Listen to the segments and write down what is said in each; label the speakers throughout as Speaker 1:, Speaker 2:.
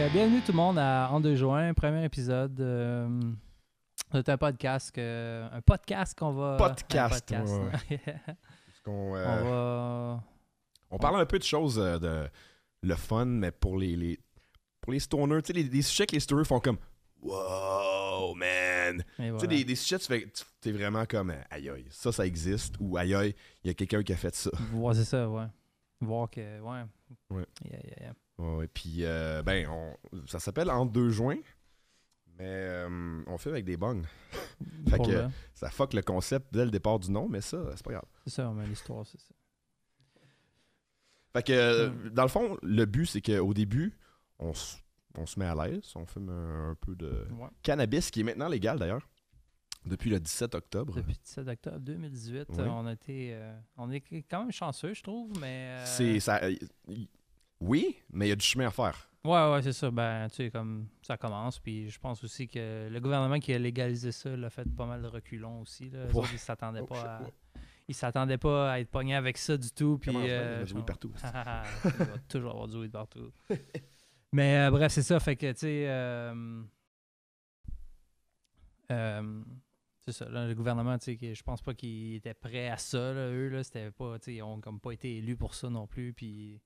Speaker 1: Euh, bienvenue tout le monde à En deux juin, premier épisode. Euh, c'est un podcast, que- un podcast qu'on va.
Speaker 2: Podcast,
Speaker 1: un podcast.
Speaker 2: Parce qu'on,
Speaker 1: On
Speaker 2: euh,
Speaker 1: va.
Speaker 2: on parle un peu de choses euh, de le fun, mais pour les, les- pour les stoners, tu sais, les, des sujets que les stoners font comme Wow, man! Tu sais, des, des sujets, tu fais, t'es vraiment comme euh, Aïe aïe, ça, ça existe, ou Aïe aïe, il y a quelqu'un qui a fait ça.
Speaker 1: Ouais, c'est ça, ouais. Voir que. Ouais.
Speaker 2: Ouais.
Speaker 1: Yeah, yeah, yeah.
Speaker 2: Ouais, puis, euh, ben, on, ça s'appelle En deux joints, mais euh, on fait avec des bongs. Fait
Speaker 1: Pour
Speaker 2: que-
Speaker 1: le-
Speaker 2: Ça fuck le concept dès le départ du nom, mais ça, c'est pas grave.
Speaker 1: C'est ça, mais l'histoire, c'est ça.
Speaker 2: Fait que, euh, dans le fond, le but, c'est qu'au début, on, s- on se met à l'aise, on fume un, un peu de
Speaker 1: Ouais.
Speaker 2: cannabis, qui est maintenant légal d'ailleurs, depuis le 17 octobre.
Speaker 1: Depuis le 17 octobre 2018,
Speaker 2: Ouais.
Speaker 1: euh, on a été. euh, on est quand même chanceux, je trouve, mais. euh,
Speaker 2: C'est ça. y- oui, mais il y a du chemin à faire.
Speaker 1: Ouais, ouais, c'est ça. Ben, tu sais, comme ça commence. Puis je pense aussi que le gouvernement qui a légalisé ça l'a fait pas mal de reculons aussi. Là. Eux
Speaker 2: Ouais.
Speaker 1: ils s'attendaient
Speaker 2: Oh,
Speaker 1: pas à.
Speaker 2: ouais.
Speaker 1: Ils s'attendaient pas à être pognés avec ça du tout. Puis,
Speaker 2: il y a du partout.
Speaker 1: il va toujours avoir du weed partout. Mais euh, bref, c'est ça. Fait que, tu sais. euh, euh, c'est ça. là, le gouvernement, tu sais, je pense pas qu'ils étaient prêts à ça. Là, eux, là, c'était pas. Tu sais, ils ont comme pas été élus pour ça non plus. Puis.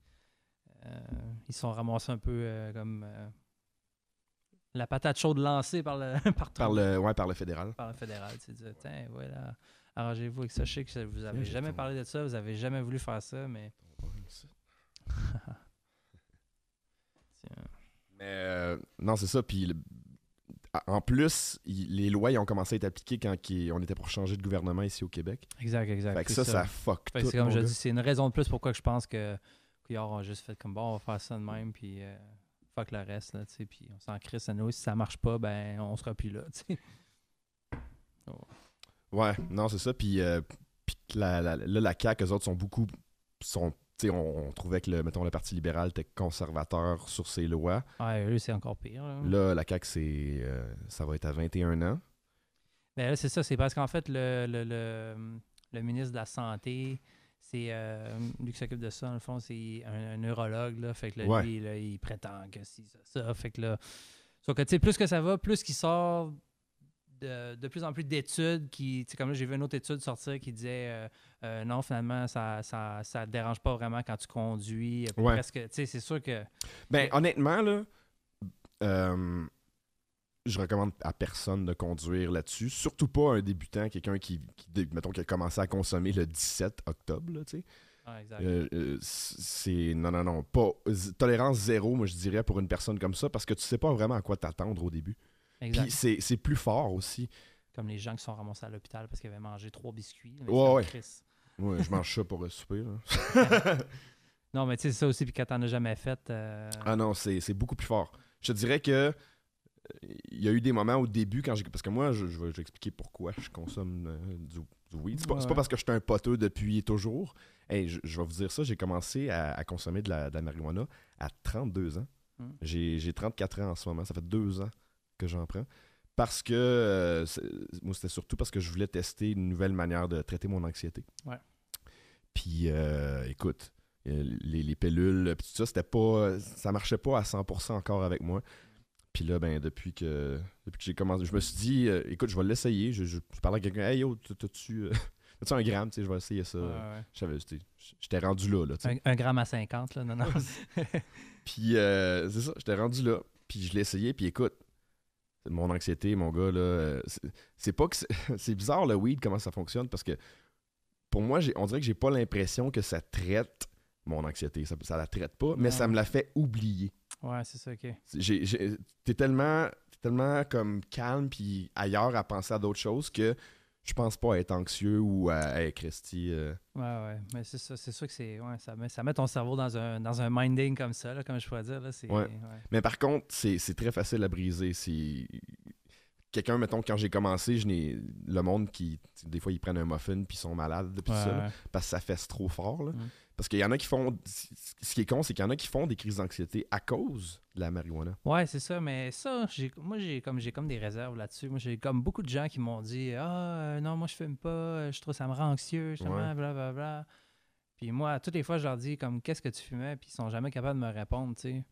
Speaker 1: Euh, ils se sont ramassés un peu euh, comme. euh, la patate chaude lancée par le, par,
Speaker 2: le, ouais, par le fédéral.
Speaker 1: par le fédéral. Tu tiens, voilà. Arrangez-vous avec ça. Je sais que vous avez jamais parlé de ça, vous avez jamais voulu faire ça, mais. Tiens.
Speaker 2: Mais euh, non, c'est ça. Puis le- en plus, il- les lois ils ont commencé à être appliquées quand on était pour changer de gouvernement ici au Québec.
Speaker 1: Exact, exact.
Speaker 2: Fait que
Speaker 1: c'est
Speaker 2: ça, ça fuck
Speaker 1: Fait
Speaker 2: tout.
Speaker 1: c'est comme je
Speaker 2: gars.
Speaker 1: dis, c'est une raison de plus pourquoi je pense que qu'ils auront juste fait comme bon, on va faire ça de même, puis euh, fuck le reste, là, tu sais, puis on s'en crisse à nous. Si ça marche pas, ben, on sera plus là, tu sais.
Speaker 2: Ouais, non, c'est ça. Puis, euh, puis la, la- là, la CAQ, eux autres sont beaucoup. Sont, on, on trouvait que le, mettons, le Parti libéral était conservateur sur ses lois.
Speaker 1: Ouais, eux, c'est encore pire. Là.
Speaker 2: Là, la CAQ, c'est, euh, ça va être à 21 ans.
Speaker 1: Ben là, c'est ça, c'est parce qu'en fait, le, le, le, le ministre de la Santé, c'est euh, lui qui s'occupe de ça, dans le fond, c'est un, un neurologue, là. Fait que là,
Speaker 2: Ouais.
Speaker 1: lui, là, il prétend que si, ça, ça. Fait que là. Sauf que, plus que ça va, plus qu'il sort de, de plus en plus d'études qui. Comme là, j'ai vu une autre étude sortir qui disait euh, euh, non, finalement, ça, ça, ça te dérange pas vraiment quand tu conduis.
Speaker 2: Ouais.
Speaker 1: Presque, tu sais, c'est sûr que.
Speaker 2: Ben, honnêtement, là, je recommande à personne de conduire là-dessus. Surtout pas un débutant, quelqu'un qui, mettons, qui a commencé à consommer le 17 octobre, là, tu sais.
Speaker 1: Exact.
Speaker 2: Euh, euh, c'est non non non pas tolérance zéro moi je dirais pour une personne comme ça parce que tu sais pas vraiment à quoi t'attendre au début
Speaker 1: exact.
Speaker 2: puis c'est plus fort aussi
Speaker 1: Comme les gens qui sont ramassés à l'hôpital parce qu'ils avaient mangé trois biscuits.
Speaker 2: Ouais, ouais. ouais je mange ça pour souper là.
Speaker 1: Non, mais tu sais, c'est ça aussi, puis quand t'en as jamais fait. euh,
Speaker 2: ah non c'est c'est beaucoup plus fort je te dirais que il y a eu des moments au début quand j'ai parce que moi je, je vais expliquer pourquoi je consomme euh, du, du weed c'est pas, pas parce que je suis un poteux depuis toujours Hey, je, je vais vous dire ça j'ai commencé à, à consommer de la, de la marijuana à 32 ans
Speaker 1: Hmm.
Speaker 2: J'ai j'ai 34 ans en ce moment. Ça fait deux ans que j'en prends. Parce que, euh, moi, c'était surtout parce que je voulais tester une nouvelle manière de traiter mon anxiété.
Speaker 1: Ouais.
Speaker 2: Puis, euh, écoute, les, les pilules, puis tout ça, c'était pas. Ça marchait pas à 100% encore avec moi. Puis là, ben, depuis que, depuis que j'ai commencé, je me suis dit, euh, écoute, je vais l'essayer. Je, je, je parlais à quelqu'un, hey yo, t'as-tu euh, t'as-tu un gramme, tu sais, je vais essayer ça.
Speaker 1: ouais, ouais.
Speaker 2: J'étais- rendu là, là.
Speaker 1: Un, un gramme à 50, là, non, non.
Speaker 2: Puis euh, c'est ça, j'étais rendu là. Puis je l'ai essayé, puis écoute, mon anxiété, mon gars, là, c'est- pas que c'est bizarre le weed, comment ça fonctionne, parce que pour moi, on dirait que j'ai pas l'impression que ça traite mon anxiété. Ça, ça la traite pas, mais ça me la fait oublier.
Speaker 1: Ouais, c'est ça, ok.
Speaker 2: T'es tellement, t'es tellement comme calme, puis ailleurs à penser à d'autres choses que je pense pas à être anxieux ou à hey, Christy. euh,
Speaker 1: Ouais, ouais. Mais c'est ça, c'est sûr que c'est. Ouais, ça, met, ça met ton cerveau dans un, dans un minding comme ça, là, comme je pourrais dire. Là,
Speaker 2: Ouais. Mais par contre, c'est très facile à briser. C'est quelqu'un, mettons, quand j'ai commencé, je n'ai le monde qui, des fois, ils prennent un muffin puis ils sont malades ça, là, parce que ça fesse trop fort. là.
Speaker 1: Mm.
Speaker 2: Parce qu'il y en a qui font, ce qui est con, c'est qu'il y en a qui font des crises d'anxiété à cause de la marijuana.
Speaker 1: Ouais, c'est ça, mais ça, j'ai, moi, j'ai comme, j'ai comme des réserves là-dessus. Moi, j'ai comme beaucoup de gens qui m'ont dit Ah, euh, non, moi, je fume pas, euh, je trouve ça me rend anxieux, justement,
Speaker 2: Ouais.
Speaker 1: blablabla. Puis moi, toutes les fois, je leur dis, comme, qu'est-ce que tu fumais, puis ils sont jamais capables de me répondre, tu sais.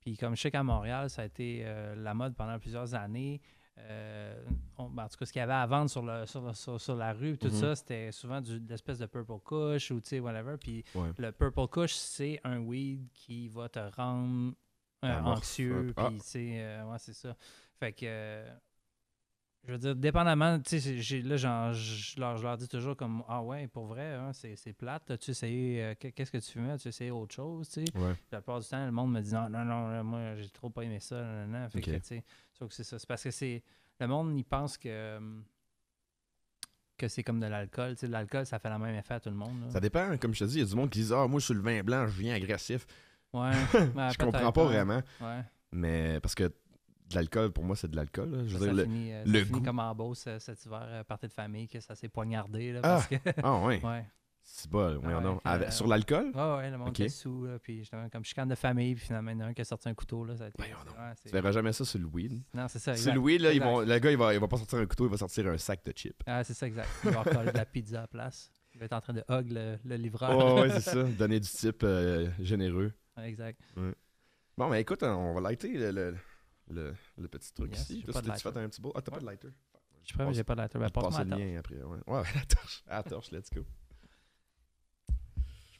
Speaker 1: Puis comme je sais qu'à Montréal, ça a été euh, la mode pendant plusieurs années. Euh, ben, en tout cas, ce qu'il y avait à vendre sur, le, sur, sur- sur la rue, tout
Speaker 2: Mhm.
Speaker 1: ça, c'était souvent du, de l'espèce de purple kush ou tu sais, whatever. Puis
Speaker 2: Ouais.
Speaker 1: le purple kush, c'est un weed qui va te rendre euh,
Speaker 2: Amorphe,
Speaker 1: anxieux.
Speaker 2: ah.
Speaker 1: Puis, tu sais, euh, ouais, c'est ça. Fait que, euh, je veux dire, dépendamment, tu sais, là, genre, je leur, je leur dis toujours comme, ah ouais, pour vrai, hein, c'est plate. As-tu essayé, qu'est- qu'est-ce que tu fumais? As-tu essayé autre chose, tu sais?
Speaker 2: Ouais.
Speaker 1: La plupart du temps, le monde me dit non, non, non, moi, j'ai trop pas aimé ça. Non, non, non. Fait que, tu sais, sauf que c'est ça. C'est parce que c'est. Le monde, il pense que. hum, que c'est comme de l'alcool. Tu sais, l'alcool, ça fait le même effet à tout le monde. là.
Speaker 2: Ça dépend, comme je te dis, il y a du monde qui dit Ah, moi, sur le vin blanc, je viens agressif.
Speaker 1: Ouais. ouais,
Speaker 2: je comprends pas vraiment,
Speaker 1: Ouais.
Speaker 2: mais parce que de l'alcool, pour moi, c'est de l'alcool. là. Je
Speaker 1: Ça,
Speaker 2: veux
Speaker 1: ça
Speaker 2: dire, le-
Speaker 1: finit, euh,
Speaker 2: le
Speaker 1: ça finit
Speaker 2: goût.
Speaker 1: comme en Beauce euh, cet hiver, euh, partie de famille, que ça s'est poignardé. Là,
Speaker 2: Ah!
Speaker 1: parce que...
Speaker 2: Ah, ouais.
Speaker 1: ouais.
Speaker 2: C'est pas.
Speaker 1: ouais,
Speaker 2: donc.
Speaker 1: puis,
Speaker 2: Avec-
Speaker 1: euh,
Speaker 2: Sur l'alcool?
Speaker 1: Ouais, ouais, le monde
Speaker 2: Ok.
Speaker 1: était sous, là, puis justement, comme chicane de famille, puis finalement, il y en a un qui a sorti un couteau, là, ça a été... Ouais, c'est-
Speaker 2: Tu verras jamais ça sur le weed.
Speaker 1: Non, c'est ça,
Speaker 2: Sur le weed, là, ils vont, le gars, il va, il va pas sortir un couteau, il va sortir un sac de chips.
Speaker 1: Ah, c'est ça, exact. Il va recoller de la pizza à la place. Il va être en train de hug le, le livreur.
Speaker 2: Oh, ouais, c'est ça. Donner du type euh, généreux.
Speaker 1: Ouais, exact.
Speaker 2: Bon, ben écoute, on va lighter le, le, le- le petit truc
Speaker 1: Yes,
Speaker 2: ici.
Speaker 1: pas de
Speaker 2: tu
Speaker 1: lighter.
Speaker 2: un petit bout? Ah, t'as pas
Speaker 1: Ouais.
Speaker 2: de lighter?
Speaker 1: Je suis prêt, mais j'ai pas de lighter. Ben,
Speaker 2: passe
Speaker 1: passe-moi
Speaker 2: le mien après. Ouais, ouais la torche. Ah, la torche, let's go.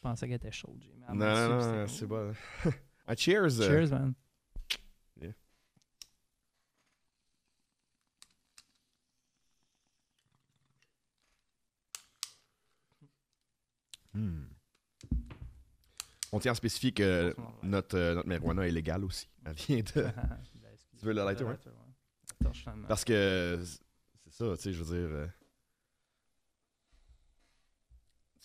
Speaker 1: Pensais qu'elle était chaude.
Speaker 2: Non, non, non, c'est bon. ah, cheers. euh,
Speaker 1: Cheers, man.
Speaker 2: Yeah. Hmm. On tient à spécifier que notre, euh, notre marijuana est légale aussi. Elle vient de. Tu veux le lighter, ouais? Parce que c'est ça, tu sais, je veux dire. euh,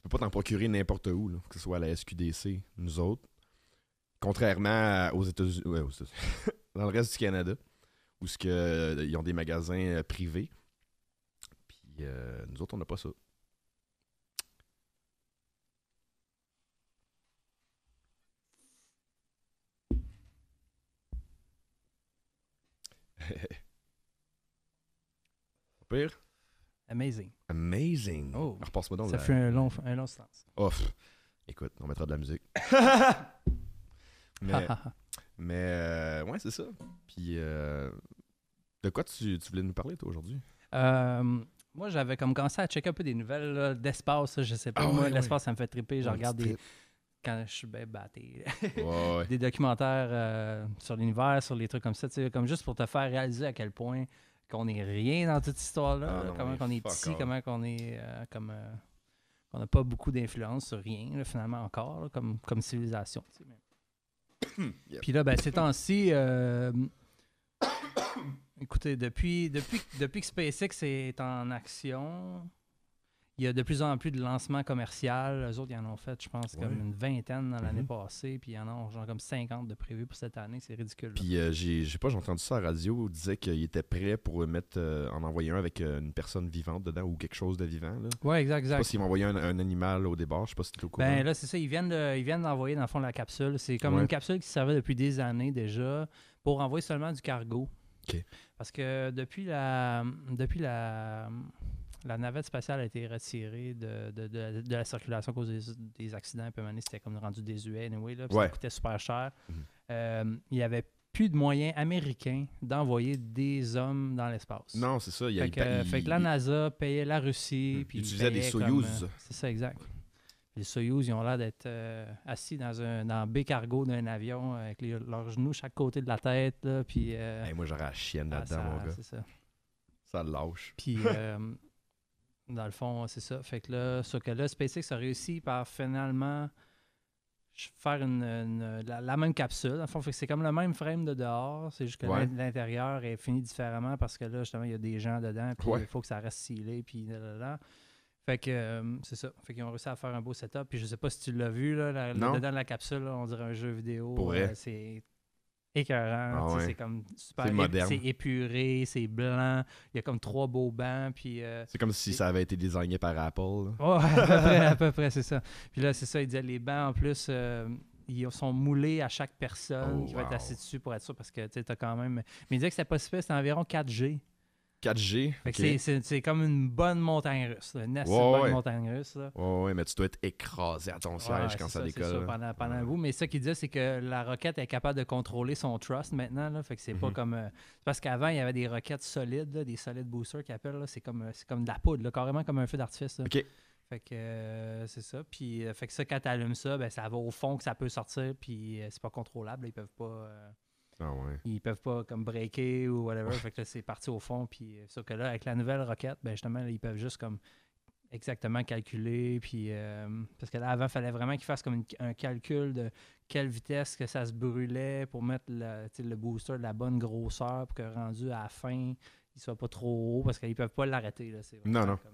Speaker 2: tu peux pas t'en procurer n'importe où, que ce soit à la SQDC, nous autres. Contrairement aux États-Unis, ouais, dans le reste du Canada, où euh, ils ont des magasins euh, privés. Puis euh, nous autres, on n'a pas ça. Pire?
Speaker 1: Amazing.
Speaker 2: Amazing.
Speaker 1: Oh.
Speaker 2: Repasse-moi donc
Speaker 1: Ça
Speaker 2: la-
Speaker 1: fait un long, un long silence.
Speaker 2: Oh, écoute, on mettra de la musique. mais, mais euh, ouais, c'est ça. Puis, euh, de quoi tu, tu voulais nous parler, toi, aujourd'hui?
Speaker 1: Euh, moi, j'avais comme commencé à checker un peu des nouvelles d'espace. Je sais pas.
Speaker 2: Ah
Speaker 1: moi, l'espace, ça me fait triper. Je regarde des. Quand je suis bien batté. des documentaires sur l'univers, sur les trucs comme ça, comme juste pour te faire réaliser à quel point qu'on n'est rien dans toute cette histoire-là,
Speaker 2: Ah
Speaker 1: comment qu'on est petit,
Speaker 2: all.
Speaker 1: comment qu'on est euh, comme euh, qu'on n'a pas beaucoup d'influence sur rien, là, finalement encore, là, comme, comme civilisation. tu sais, mais-
Speaker 2: Yep.
Speaker 1: Puis là, ben, ces temps-ci, euh, écoutez, depuis, depuis, depuis que SpaceX est en action, il y a de plus en plus de lancements commerciaux. Eux autres, ils en ont fait, je pense, comme
Speaker 2: Ouais.
Speaker 1: une vingtaine dans l'année
Speaker 2: Mhm.
Speaker 1: passée, puis il y en a genre comme 50 de prévus pour cette année. C'est ridicule.
Speaker 2: Puis, euh, j'ai, pas, j'ai entendu ça à la radio, il disait qu'il était prêt pour mettre, euh, en envoyer un avec euh, une personne vivante dedans ou quelque chose de vivant. Là.
Speaker 1: Ouais, exact,
Speaker 2: Je sais pas
Speaker 1: exact.
Speaker 2: s'ils vont envoyer un, un animal au départ, je sais pas si es au courant.
Speaker 1: Ben là, c'est ça, ils viennent de- ils viennent d'envoyer dans le fond la capsule. C'est comme
Speaker 2: Ouais.
Speaker 1: une capsule qui servait depuis des années déjà pour envoyer seulement du cargo.
Speaker 2: OK.
Speaker 1: Parce que depuis la depuis la, la navette spatiale a été retirée de, de, de- de la circulation à cause des, des accidents. Puis c'était comme rendu désuet, anyway, là, puis
Speaker 2: Ouais.
Speaker 1: ça coûtait super cher.
Speaker 2: Mhm.
Speaker 1: Euh, il n'y avait plus de moyens américains d'envoyer des hommes dans l'espace.
Speaker 2: non, c'est ça. Il, y a-
Speaker 1: Fait que, euh, fait que la NASA payait la Russie.
Speaker 2: Hmm.
Speaker 1: Puis
Speaker 2: utilisaient des
Speaker 1: comme, euh, C'est ça, exact. Les Soyouz, ils ont l'air d'être euh, assis dans un dans B cargo d'un avion avec les- leurs genoux chaque côté de la tête. Là, puis, euh,
Speaker 2: Hey, moi, j'aurais la chienne
Speaker 1: ah,
Speaker 2: là-dedans, mon gars.
Speaker 1: C'est ça.
Speaker 2: Ça lâche.
Speaker 1: Puis, euh, dans le fond, c'est ça. Fait que là, ce que là, SpaceX a réussi par finalement faire une, une- la, la même capsule. Fond, que c'est comme le même frame de dehors. C'est juste que
Speaker 2: Ouais.
Speaker 1: l'intérieur est fini différemment parce que là, justement, il y a des gens dedans. Puis
Speaker 2: Ouais.
Speaker 1: il faut que ça reste scellé. Puis là, là, là. Fait que euh, c'est ça. Fait qu'ils ont réussi à faire un beau setup. Puis je sais pas si tu l'as vu, là, la- dedans de la capsule, là, on dirait un jeu vidéo. Euh, c'est écœurant.
Speaker 2: Ah ouais.
Speaker 1: C'est comme super.
Speaker 2: C'est moderne.
Speaker 1: C'est épuré, c'est blanc. Il y a comme trois beaux bancs. Puis. euh,
Speaker 2: C'est comme si ça avait été désigné par Apple. là.
Speaker 1: Ouais, à peu près, à peu près, c'est ça. Puis là, c'est ça, il disait les bancs, en plus, euh, ils sont moulés à chaque personne
Speaker 2: Oh,
Speaker 1: qui va être
Speaker 2: wow.
Speaker 1: assis dessus pour être sûr, parce que tu t'as quand même. Mais il disait que c'était pas si c'était environ 4G.
Speaker 2: 4G.
Speaker 1: Fait que
Speaker 2: ok.
Speaker 1: c'est- comme une bonne montagne russe. là, Une assez
Speaker 2: Ouais,
Speaker 1: bonne
Speaker 2: ouais.
Speaker 1: montagne russe. Là.
Speaker 2: Ouais, mais tu dois être écrasé à ton siège quand ça
Speaker 1: c'est
Speaker 2: décolle. là.
Speaker 1: pendant, pendant un
Speaker 2: Ouais.
Speaker 1: bout. Mais ça qu'il disait, c'est que la roquette est capable de contrôler son thrust maintenant. Là, fait que c'est pas
Speaker 2: Mhm.
Speaker 1: comme. euh, parce qu'avant, il y avait des roquettes solides, là, des solid boosters qu'ils appellent. là, C'est comme, euh, c'est comme de la poudre, carrément comme un feu d'artifice.
Speaker 2: Ok.
Speaker 1: Fait que euh, c'est ça. Puis fait que ça, quand tu allumes ça, ben, ça va au fond que ça peut sortir. Puis euh, c'est pas contrôlable. ils peuvent pas.
Speaker 2: Ah ouais.
Speaker 1: ils peuvent pas comme breaker ou whatever. Fait que là, c'est parti au fond. Puis euh, sauf que là, avec la nouvelle roquette, ben justement, là, ils peuvent juste comme exactement calculer. Puis euh, parce que là, avant, il fallait vraiment qu'ils fassent comme une- un calcul de quelle vitesse que ça se brûlait pour mettre le, booster de la bonne grosseur pour que rendu à la fin, il soit pas trop haut parce qu'ils peuvent pas l'arrêter.
Speaker 2: Non, non.
Speaker 1: comme,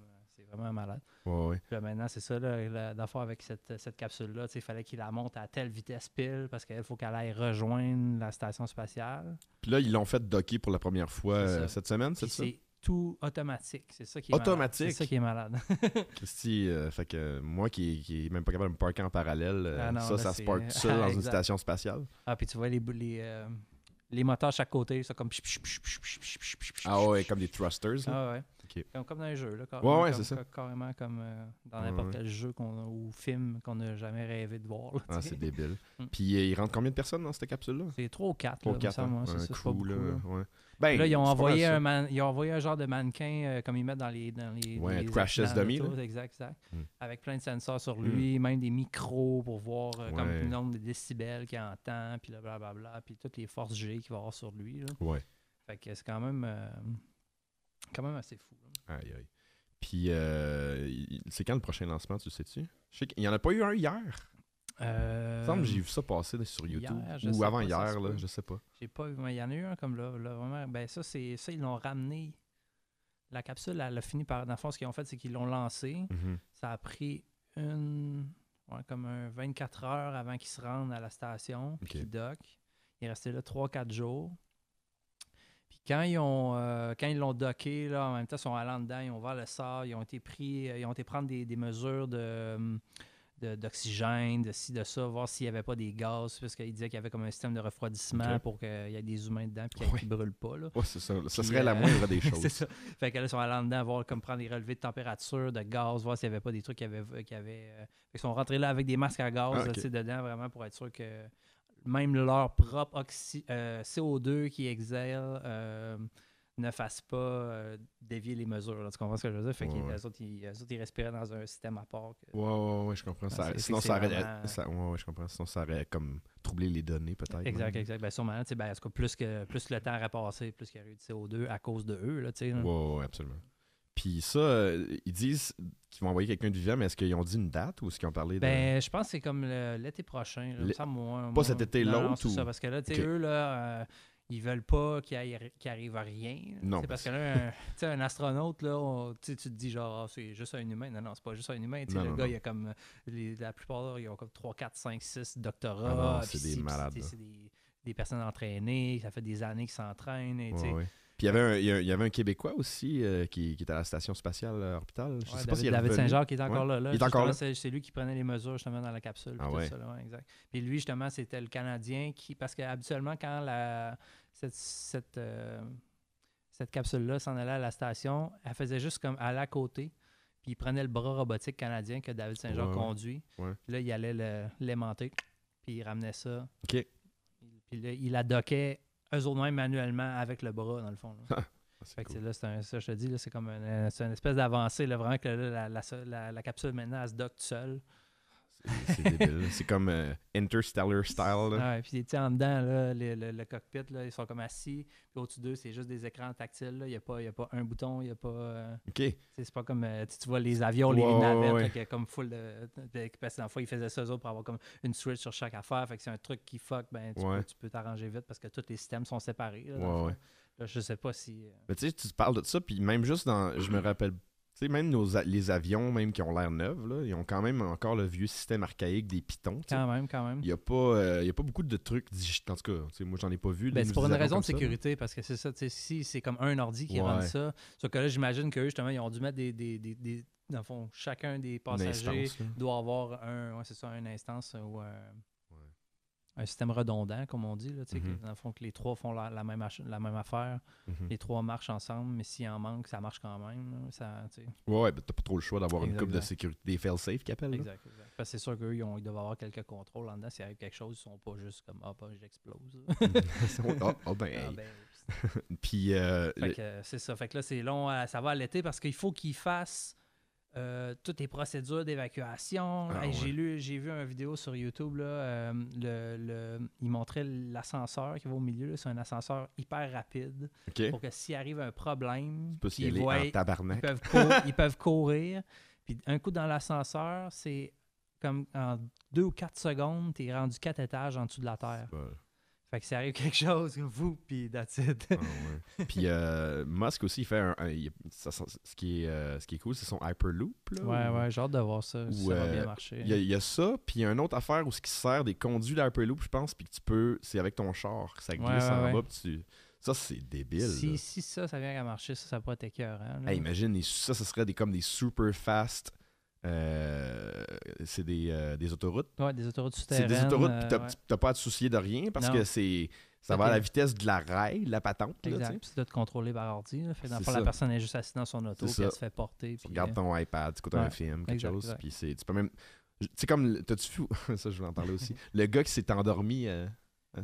Speaker 1: vraiment malade.
Speaker 2: Ouais.
Speaker 1: Puis là, maintenant, c'est ça, l'affaire avec cette, cette capsule-là. Il fallait qu'il la monte à telle vitesse pile parce qu'il faut qu'elle aille rejoindre la station spatiale.
Speaker 2: Puis là, ils l'ont fait docker pour la première fois euh, cette semaine, c'est ça?
Speaker 1: C'est tout automatique. C'est ça qui est
Speaker 2: automatique?
Speaker 1: C'est ça qui est malade.
Speaker 2: Christy, euh, fait que moi qui, qui est même pas capable de me parker en parallèle, euh,
Speaker 1: ah
Speaker 2: ça, ça se parque tout seul dans une station spatiale.
Speaker 1: Ah, puis tu vois les, les, les moteurs à chaque côté, ça comme.
Speaker 2: Ah ouais, comme des thrusters.
Speaker 1: Ah ouais. Comme, comme dans un jeu, là. Carrément,
Speaker 2: ouais,
Speaker 1: comme- Carrément comme euh, dans n'importe
Speaker 2: ouais.
Speaker 1: quel jeu qu'on ou film qu'on n'a jamais rêvé de voir. là,
Speaker 2: Ah, c'est débile.
Speaker 1: Mm.
Speaker 2: Puis euh, il rentre combien de personnes dans cette capsule-là?
Speaker 1: C'est 3 ou 4.
Speaker 2: Trois,
Speaker 1: là,
Speaker 2: quatre,
Speaker 1: me semble,
Speaker 2: hein?
Speaker 1: ouais, c'est ça,
Speaker 2: crew, là,
Speaker 1: beaucoup.
Speaker 2: Ben,
Speaker 1: là, ils ont, envoyé un man- ils ont envoyé un genre de mannequin euh, comme ils mettent dans les. Dans les
Speaker 2: Ouais,
Speaker 1: les
Speaker 2: crash test dummy.
Speaker 1: Exact, exact.
Speaker 2: Mm.
Speaker 1: Avec plein de sensors sur lui, même des micros pour voir euh, comme le nombre de décibels qu'il entend, puis blablabla, puis toutes les forces G qu'il va avoir sur lui. là.
Speaker 2: Ouais.
Speaker 1: Fait que c'est quand même, euh, quand même assez fou. là.
Speaker 2: Aïe, aïe. Puis, euh, c'est quand le prochain lancement, tu sais-tu? Je sais qu'il n'y en a pas eu un hier.
Speaker 1: Euh,
Speaker 2: Il me semble que j'ai vu ça passer sur YouTube.
Speaker 1: hier,
Speaker 2: Ou avant
Speaker 1: pas,
Speaker 2: hier, là, je sais pas.
Speaker 1: J'ai pas vu, mais il y en a eu un comme là, là, vraiment. Ben ça, c'est ça, ils l'ont ramené. La capsule, elle a fini par. Dans le fond, ce qu'ils ont fait, c'est qu'ils l'ont lancé.
Speaker 2: Mhm.
Speaker 1: Ça a pris une. ouais, comme un 24 heures avant qu'ils se rendent à la station, puis qu'ils dockent. Il est resté là 3-4 jours. Puis quand ils ont euh, quand ils l'ont docké, là, en même temps, ils sont allés en dedans, ils ont ouvert le sort, ils ont été pris, euh, ils ont été prendre des, des mesures de. hum, de- d'oxygène, de ci, de ça, voir s'il n'y avait pas des gaz, parce qu'il disait qu'il y avait comme un système de refroidissement pour qu'il y ait des humains dedans et qu'ils ne brûlent pas. Là.
Speaker 2: Ouais, c'est ça. Ça serait la
Speaker 1: euh,
Speaker 2: moindre des choses.
Speaker 1: c'est ça. Fait qu'elles sont allées en dedans voir comme prendre des relevés de température, de gaz, voir s'il n'y avait pas des trucs qui avaient. Euh, fait qu'ils sont rentrés là avec des masques à gaz
Speaker 2: Ah,
Speaker 1: là, sais, dedans, vraiment pour être sûr que même leur propre oxy- euh, CO2 qui exhale euh, ne fasse pas euh, dévier les mesures. là. tu comprends ce que je veux dire? Fait
Speaker 2: Ouais,
Speaker 1: qu'ils
Speaker 2: ouais.
Speaker 1: eux autres, ils, eux autres, ils respiraient dans un système à part. que-
Speaker 2: Ouais, ouais, ouais, je comprends. Ça, sinon, ça aurait,
Speaker 1: vraiment-
Speaker 2: ça- ouais, ouais, je comprends. Sinon, ça aurait comme troublé les données, peut-être.
Speaker 1: Exact,
Speaker 2: même.
Speaker 1: exact. Ben, sûrement, ben, en tout cas, plus, que, plus le temps aurait passé, plus qu'il y aurait eu de CO2 à cause de eux. Là, là.
Speaker 2: Ouais, absolument. Puis ça, euh, ils disent qu'ils vont envoyer quelqu'un de vivant, mais est-ce qu'ils ont dit une date ou est-ce qu'ils ont parlé de.
Speaker 1: Ben, je pense que c'est comme l'été prochain. là, il semble, moi-
Speaker 2: Pas
Speaker 1: moi-
Speaker 2: cet été, l'autre, ou-
Speaker 1: ça, parce que là, tu sais, eux, là, euh, ils veulent pas qu'il qu'il arrive à rien.
Speaker 2: Non,
Speaker 1: parce que là, un, tu sais, un astronaute, là, on- tu te dis genre, Ah, c'est juste un humain. Non, non, c'est pas juste un humain. Tu sais,
Speaker 2: Non,
Speaker 1: le
Speaker 2: non,
Speaker 1: gars,
Speaker 2: non.
Speaker 1: il a comme. les- la plupart, ils ont comme 3, 4, 5, 6
Speaker 2: Ah
Speaker 1: doctorats.
Speaker 2: non, c'est des malades.
Speaker 1: C'est des, des personnes entraînées. Ça fait des années qu'ils s'entraînent.
Speaker 2: Ouais, ouais. Puis il y avait un, il y avait un Québécois aussi euh, qui, qui était à la station spatiale euh, orbitale. Je
Speaker 1: Ouais,
Speaker 2: sais pas
Speaker 1: David,
Speaker 2: s'il est
Speaker 1: David. Saint-Jacques qui est encore
Speaker 2: Ouais.
Speaker 1: là. là.
Speaker 2: Il est encore là?
Speaker 1: C'est, lui qui prenait les mesures justement dans la capsule.
Speaker 2: Ah
Speaker 1: tout
Speaker 2: ouais.
Speaker 1: ça, là, ouais, exact. Puis lui, justement, c'était le Canadien qui. Parce qu'habituellement, quand la, cette, cette, euh, cette capsule-là s'en allait à la station, elle faisait juste comme aller à côté. Puis il prenait le bras robotique canadien que David
Speaker 2: ouais.
Speaker 1: conduit. Puis là, il allait le- l'aimanter. Puis il ramenait ça.
Speaker 2: Ok.
Speaker 1: Puis là, il la dockait eux autres même manuellement avec le bras, dans le fond. là.
Speaker 2: Ah, c'est
Speaker 1: Fait que
Speaker 2: cool.
Speaker 1: là, un, ça, je te dis, c'est comme un- c'est une espèce d'avancée, vraiment que là, la, la, la- la capsule maintenant, elle se toute seule.
Speaker 2: C'est- C'est débile. C'est comme euh, Interstellar style. là.
Speaker 1: Ouais, puis tu sais, en dedans, là, le, le- le cockpit, là, ils sont comme assis. Puis au-dessus d'eux, c'est juste des écrans tactiles. Il n'y a, pas- y a pas un bouton, il n'y a pas. euh,
Speaker 2: Ok.
Speaker 1: c'est pas comme. euh, tu vois les avions, les navettes,
Speaker 2: ouais.
Speaker 1: là, qui est comme full de. parce que dans le ils faisaient ça eux autres pour avoir comme une switch sur chaque affaire. Fait que c'est un truc qui fuck, ben, tu
Speaker 2: Ouais.
Speaker 1: peux- t'arranger vite parce que tous les systèmes sont séparés. Là,
Speaker 2: Ouais,
Speaker 1: je sais pas si.
Speaker 2: Mais tu sais, tu parles de ça, puis même juste dans. Je me rappelle. Tu sais, même nos les avions, même qui ont l'air neufs, là, ils ont quand même encore le vieux système archaïque des pitons.
Speaker 1: Quand même, quand même.
Speaker 2: Il n'y a, pas, euh, a pas beaucoup de trucs digitaux. En tout cas, moi, j'en ai pas vu.
Speaker 1: Ben, c'est pour une raison de
Speaker 2: ça,
Speaker 1: sécurité, parce que c'est ça, si c'est comme un ordi qui
Speaker 2: Ouais.
Speaker 1: run ça, sauf que là, j'imagine qu'eux, justement, ils ont dû mettre des, des, des, des- dans le fond, chacun des passagers
Speaker 2: instance,
Speaker 1: doit avoir un, ouais, c'est ça, une instance ou un, système redondant, comme on dit. Là, sais, que dans le fond, que les trois font la, la même, la même affaire.
Speaker 2: Mhm.
Speaker 1: Les trois marchent ensemble, mais s'il en manque, ça marche quand même. là. Ça.
Speaker 2: Ouais, ouais, ben, t'as pas trop le choix d'avoir une coupe de sécurité, des fail-safe qu'ils appellent.
Speaker 1: Exact, exact. Parce que c'est sûr qu'eux, ils, ils doivent avoir quelques contrôles en dedans. S'il arrive quelque chose, ils sont pas juste comme Ah, bah, j'explose.
Speaker 2: oh, oh, ben,
Speaker 1: Ah, ben.
Speaker 2: Puis, euh,
Speaker 1: Fait
Speaker 2: le-
Speaker 1: que, euh, c'est ça. Fait que là, c'est long, à- ça va à l'été parce qu'il faut qu'ils fassent euh, toutes les procédures d'évacuation.
Speaker 2: Ah,
Speaker 1: Hey, J'ai
Speaker 2: ouais.
Speaker 1: lu, j'ai vu une vidéo sur YouTube. Là, euh, le, le- il montrait l'ascenseur qui va au milieu. C'est un ascenseur hyper rapide pour que s'il arrive un problème,
Speaker 2: Tu aller
Speaker 1: voient-
Speaker 2: en
Speaker 1: ils,
Speaker 2: tabarnak.
Speaker 1: peuvent cour- ils peuvent courir. Puis un coup dans l'ascenseur, c'est comme en deux ou quatre secondes, tu es rendu quatre étages en dessous de la terre. Fait que s'il arrive quelque chose, vous, puis that's it.
Speaker 2: Ah, ouais. Puis euh, Musk aussi, il fait un. un- il- ça- ça- ce, qui est, euh, ce qui est cool, c'est son Hyperloop. Là,
Speaker 1: Ouais, ouais, j'ai hâte de voir ça. si ça va bien marcher.
Speaker 2: Il y, a, il y a ça, puis il y a une autre affaire où ce qui sert des conduits d'Hyperloop, je pense, puis que tu peux. C'est avec ton char, que ça glisse
Speaker 1: Ouais, ouais,
Speaker 2: en bas, puis tu. Ça, c'est débile.
Speaker 1: Si, si ça, ça vient à marcher, ça, ça pourrait être écœurant.
Speaker 2: Hey, imagine, les- ça, ce serait des, comme des super fast. Euh, c'est des, euh, des autoroutes.
Speaker 1: Ouais, des autoroutes
Speaker 2: C'est
Speaker 1: souterraines.
Speaker 2: des autoroutes,
Speaker 1: euh,
Speaker 2: puis t'as
Speaker 1: ouais.
Speaker 2: pas à te soucier de rien parce
Speaker 1: Non.
Speaker 2: que c'est. Ça va à la vitesse de la rail, la patente.
Speaker 1: Exact. Puis c'est de contrôler par ordi. Là. Fait dans
Speaker 2: C'est
Speaker 1: la personne est juste assise dans son auto,
Speaker 2: C'est
Speaker 1: puis elle se fait porter.
Speaker 2: Tu regardes
Speaker 1: euh,
Speaker 2: ton iPad, tu écoutes un film, quelque
Speaker 1: Exact,
Speaker 2: chose, puis c'est, tu peux même... Tu sais, comme, t'as-tu vu, ça je voulais en parler aussi, le gars qui s'est endormi euh,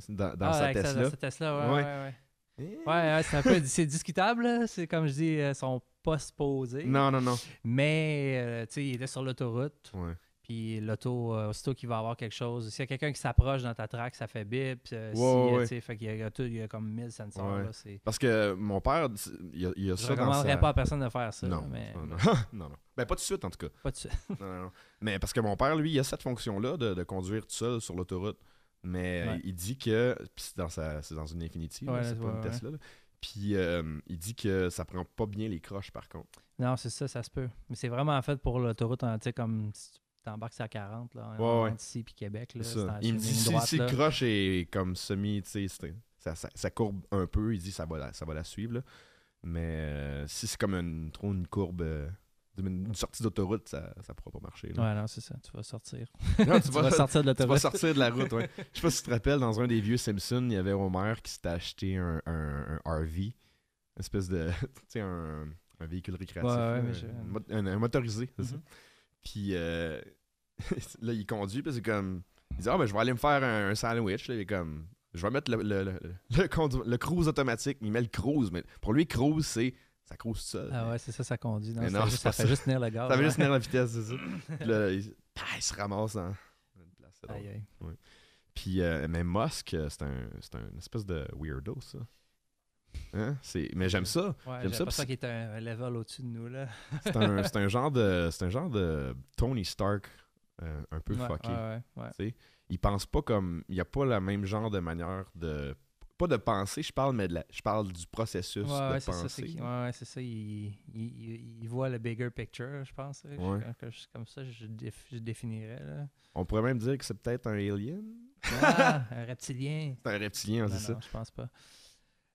Speaker 2: dans, dans
Speaker 1: ah,
Speaker 2: sa Tesla.
Speaker 1: Sa, sa Tesla, ouais,
Speaker 2: Ouais.
Speaker 1: ouais, ouais.
Speaker 2: Eh?
Speaker 1: Ouais, ouais, c'est un peu c'est discutable. C'est comme je dis, euh, sont pas supposés.
Speaker 2: Non, non, non.
Speaker 1: Mais, euh, tu sais, il était sur l'autoroute.
Speaker 2: Ouais.
Speaker 1: Puis l'auto, euh, aussitôt qu'il va avoir quelque chose, s'il y a quelqu'un qui s'approche dans ta track, ça fait bip. euh, si,
Speaker 2: ouais,
Speaker 1: euh, fait qu'il y a, tout- il y a comme 1000 sensors.
Speaker 2: Ouais.
Speaker 1: là, c'est-
Speaker 2: Parce que mon père, il y a, il y a
Speaker 1: Je
Speaker 2: ça dans
Speaker 1: recommanderais
Speaker 2: sa...
Speaker 1: pas à personne de faire ça.
Speaker 2: non,
Speaker 1: mais
Speaker 2: non, non. non, non. Ben, pas tout de suite, en tout cas.
Speaker 1: pas de suite.
Speaker 2: Non, non, non. Mais parce que mon père, lui, il a cette fonction-là de, de conduire tout seul sur l'autoroute. Mais
Speaker 1: Ouais.
Speaker 2: il dit que... Puis c'est dans, sa, c'est dans une Infinity, là,
Speaker 1: Ouais,
Speaker 2: c'est pas une. Tesla. Puis euh, il dit que ça prend pas bien les croches, par contre.
Speaker 1: Non, c'est ça, ça se peut. Mais c'est vraiment fait pour l'autoroute, hein, tu sais, comme si tu t'embarques la 40, là,
Speaker 2: Ouais,
Speaker 1: entre
Speaker 2: ouais.
Speaker 1: ici puis Québec. Là,
Speaker 2: ça. Il me dit si,
Speaker 1: droite,
Speaker 2: si le croche est comme semi, tu sais, ça, ça, ça courbe un peu, il dit ça va la, ça va la suivre. là. Mais euh, si c'est comme une, trop une courbe, euh, une, sortie d'autoroute, ça ne pourra pas marcher. là.
Speaker 1: Ouais, non, c'est ça. Tu vas sortir.
Speaker 2: Non,
Speaker 1: tu vas sortir de
Speaker 2: tu vas
Speaker 1: l'autoroute.
Speaker 2: sortir de la route. Ouais. Je sais pas si tu te rappelles, dans un des vieux Simpsons, il y avait Homer qui s'était acheté un, un, un RV, une espèce de. tu sais, un, un véhicule récréatif.
Speaker 1: Ouais, ouais,
Speaker 2: un, mo- un- un motorisé, c'est ça.
Speaker 1: Mhm.
Speaker 2: Puis euh, là, il conduit, puis c'est comme. Il dit Ah, ben, je vais aller me faire un, sandwich. Là. Il est comme. Je vais mettre le, le, le, le, le cruise automatique. Il met le cruise, mais pour lui, cruise, c'est. Ça tout seul.
Speaker 1: Ah ouais, c'est ça, ça conduit. Non,
Speaker 2: non,
Speaker 1: juste- ça fait
Speaker 2: ça.
Speaker 1: juste tenir le gaz.
Speaker 2: Ça
Speaker 1: ouais.
Speaker 2: juste tenir la vitesse, c'est ça. Puis là, il, ah, il se ramasse une place.
Speaker 1: Aïe, aïe.
Speaker 2: Puis, euh, mais Musk, euh, c'est un, c'est un espèce de weirdo, ça. Hein? C'est, mais j'aime ça.
Speaker 1: Ouais,
Speaker 2: J'aime
Speaker 1: j'ai
Speaker 2: ça, puis
Speaker 1: qu'il est un, level au-dessus de nous. Là.
Speaker 2: C'est un, c'est un genre de, c'est un genre de Tony Stark euh, un peu fucké. Il pense pas comme, il y a pas le même genre de manière de, pas de penser, je parle, mais de la, je parle du processus
Speaker 1: Ouais,
Speaker 2: de
Speaker 1: ouais, c'est ça, c'est
Speaker 2: penser.
Speaker 1: qu'il- ouais, c'est ça. Il, il, il- il voit le bigger picture, je pense. là. Je- je- comme ça, je, déf- je définirais. Là.
Speaker 2: On pourrait même dire que c'est peut-être un alien.
Speaker 1: Ah, un reptilien.
Speaker 2: C'est un reptilien, c'est ça.
Speaker 1: non, je pense pas.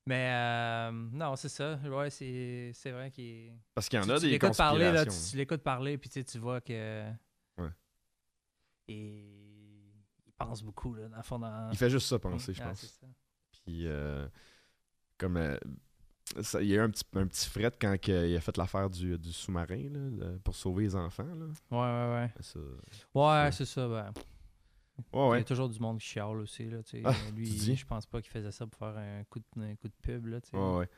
Speaker 1: Mais euh, non, c'est ça. Ouais, c'est c'est vrai qu'il.
Speaker 2: Parce qu'il y en
Speaker 1: tu,
Speaker 2: a
Speaker 1: tu
Speaker 2: des
Speaker 1: l'écoutes parler, là, tu,
Speaker 2: conspirations.
Speaker 1: tu l'écoutes parler, puis tu sais, tu vois que.
Speaker 2: Ouais.
Speaker 1: Et il pense beaucoup, là, dans le fond. Dans...
Speaker 2: Il fait juste ça penser, je
Speaker 1: Ah,
Speaker 2: pense.
Speaker 1: c'est ça.
Speaker 2: Puis, euh, comme. euh, ça- il y a eu un petit, un petit fret quand il a fait l'affaire du, du sous-marin pour sauver les enfants. Là.
Speaker 1: Ouais, ouais, ouais.
Speaker 2: Ça-
Speaker 1: Ouais, c'est ça. Ben.
Speaker 2: Ouais,
Speaker 1: Il y a toujours du monde qui chiale aussi. Là.
Speaker 2: Ah,
Speaker 1: Lui,
Speaker 2: tu
Speaker 1: je pense pas qu'il faisait ça pour faire un coup de, un coup de pub. Là.
Speaker 2: Ouais, ouais.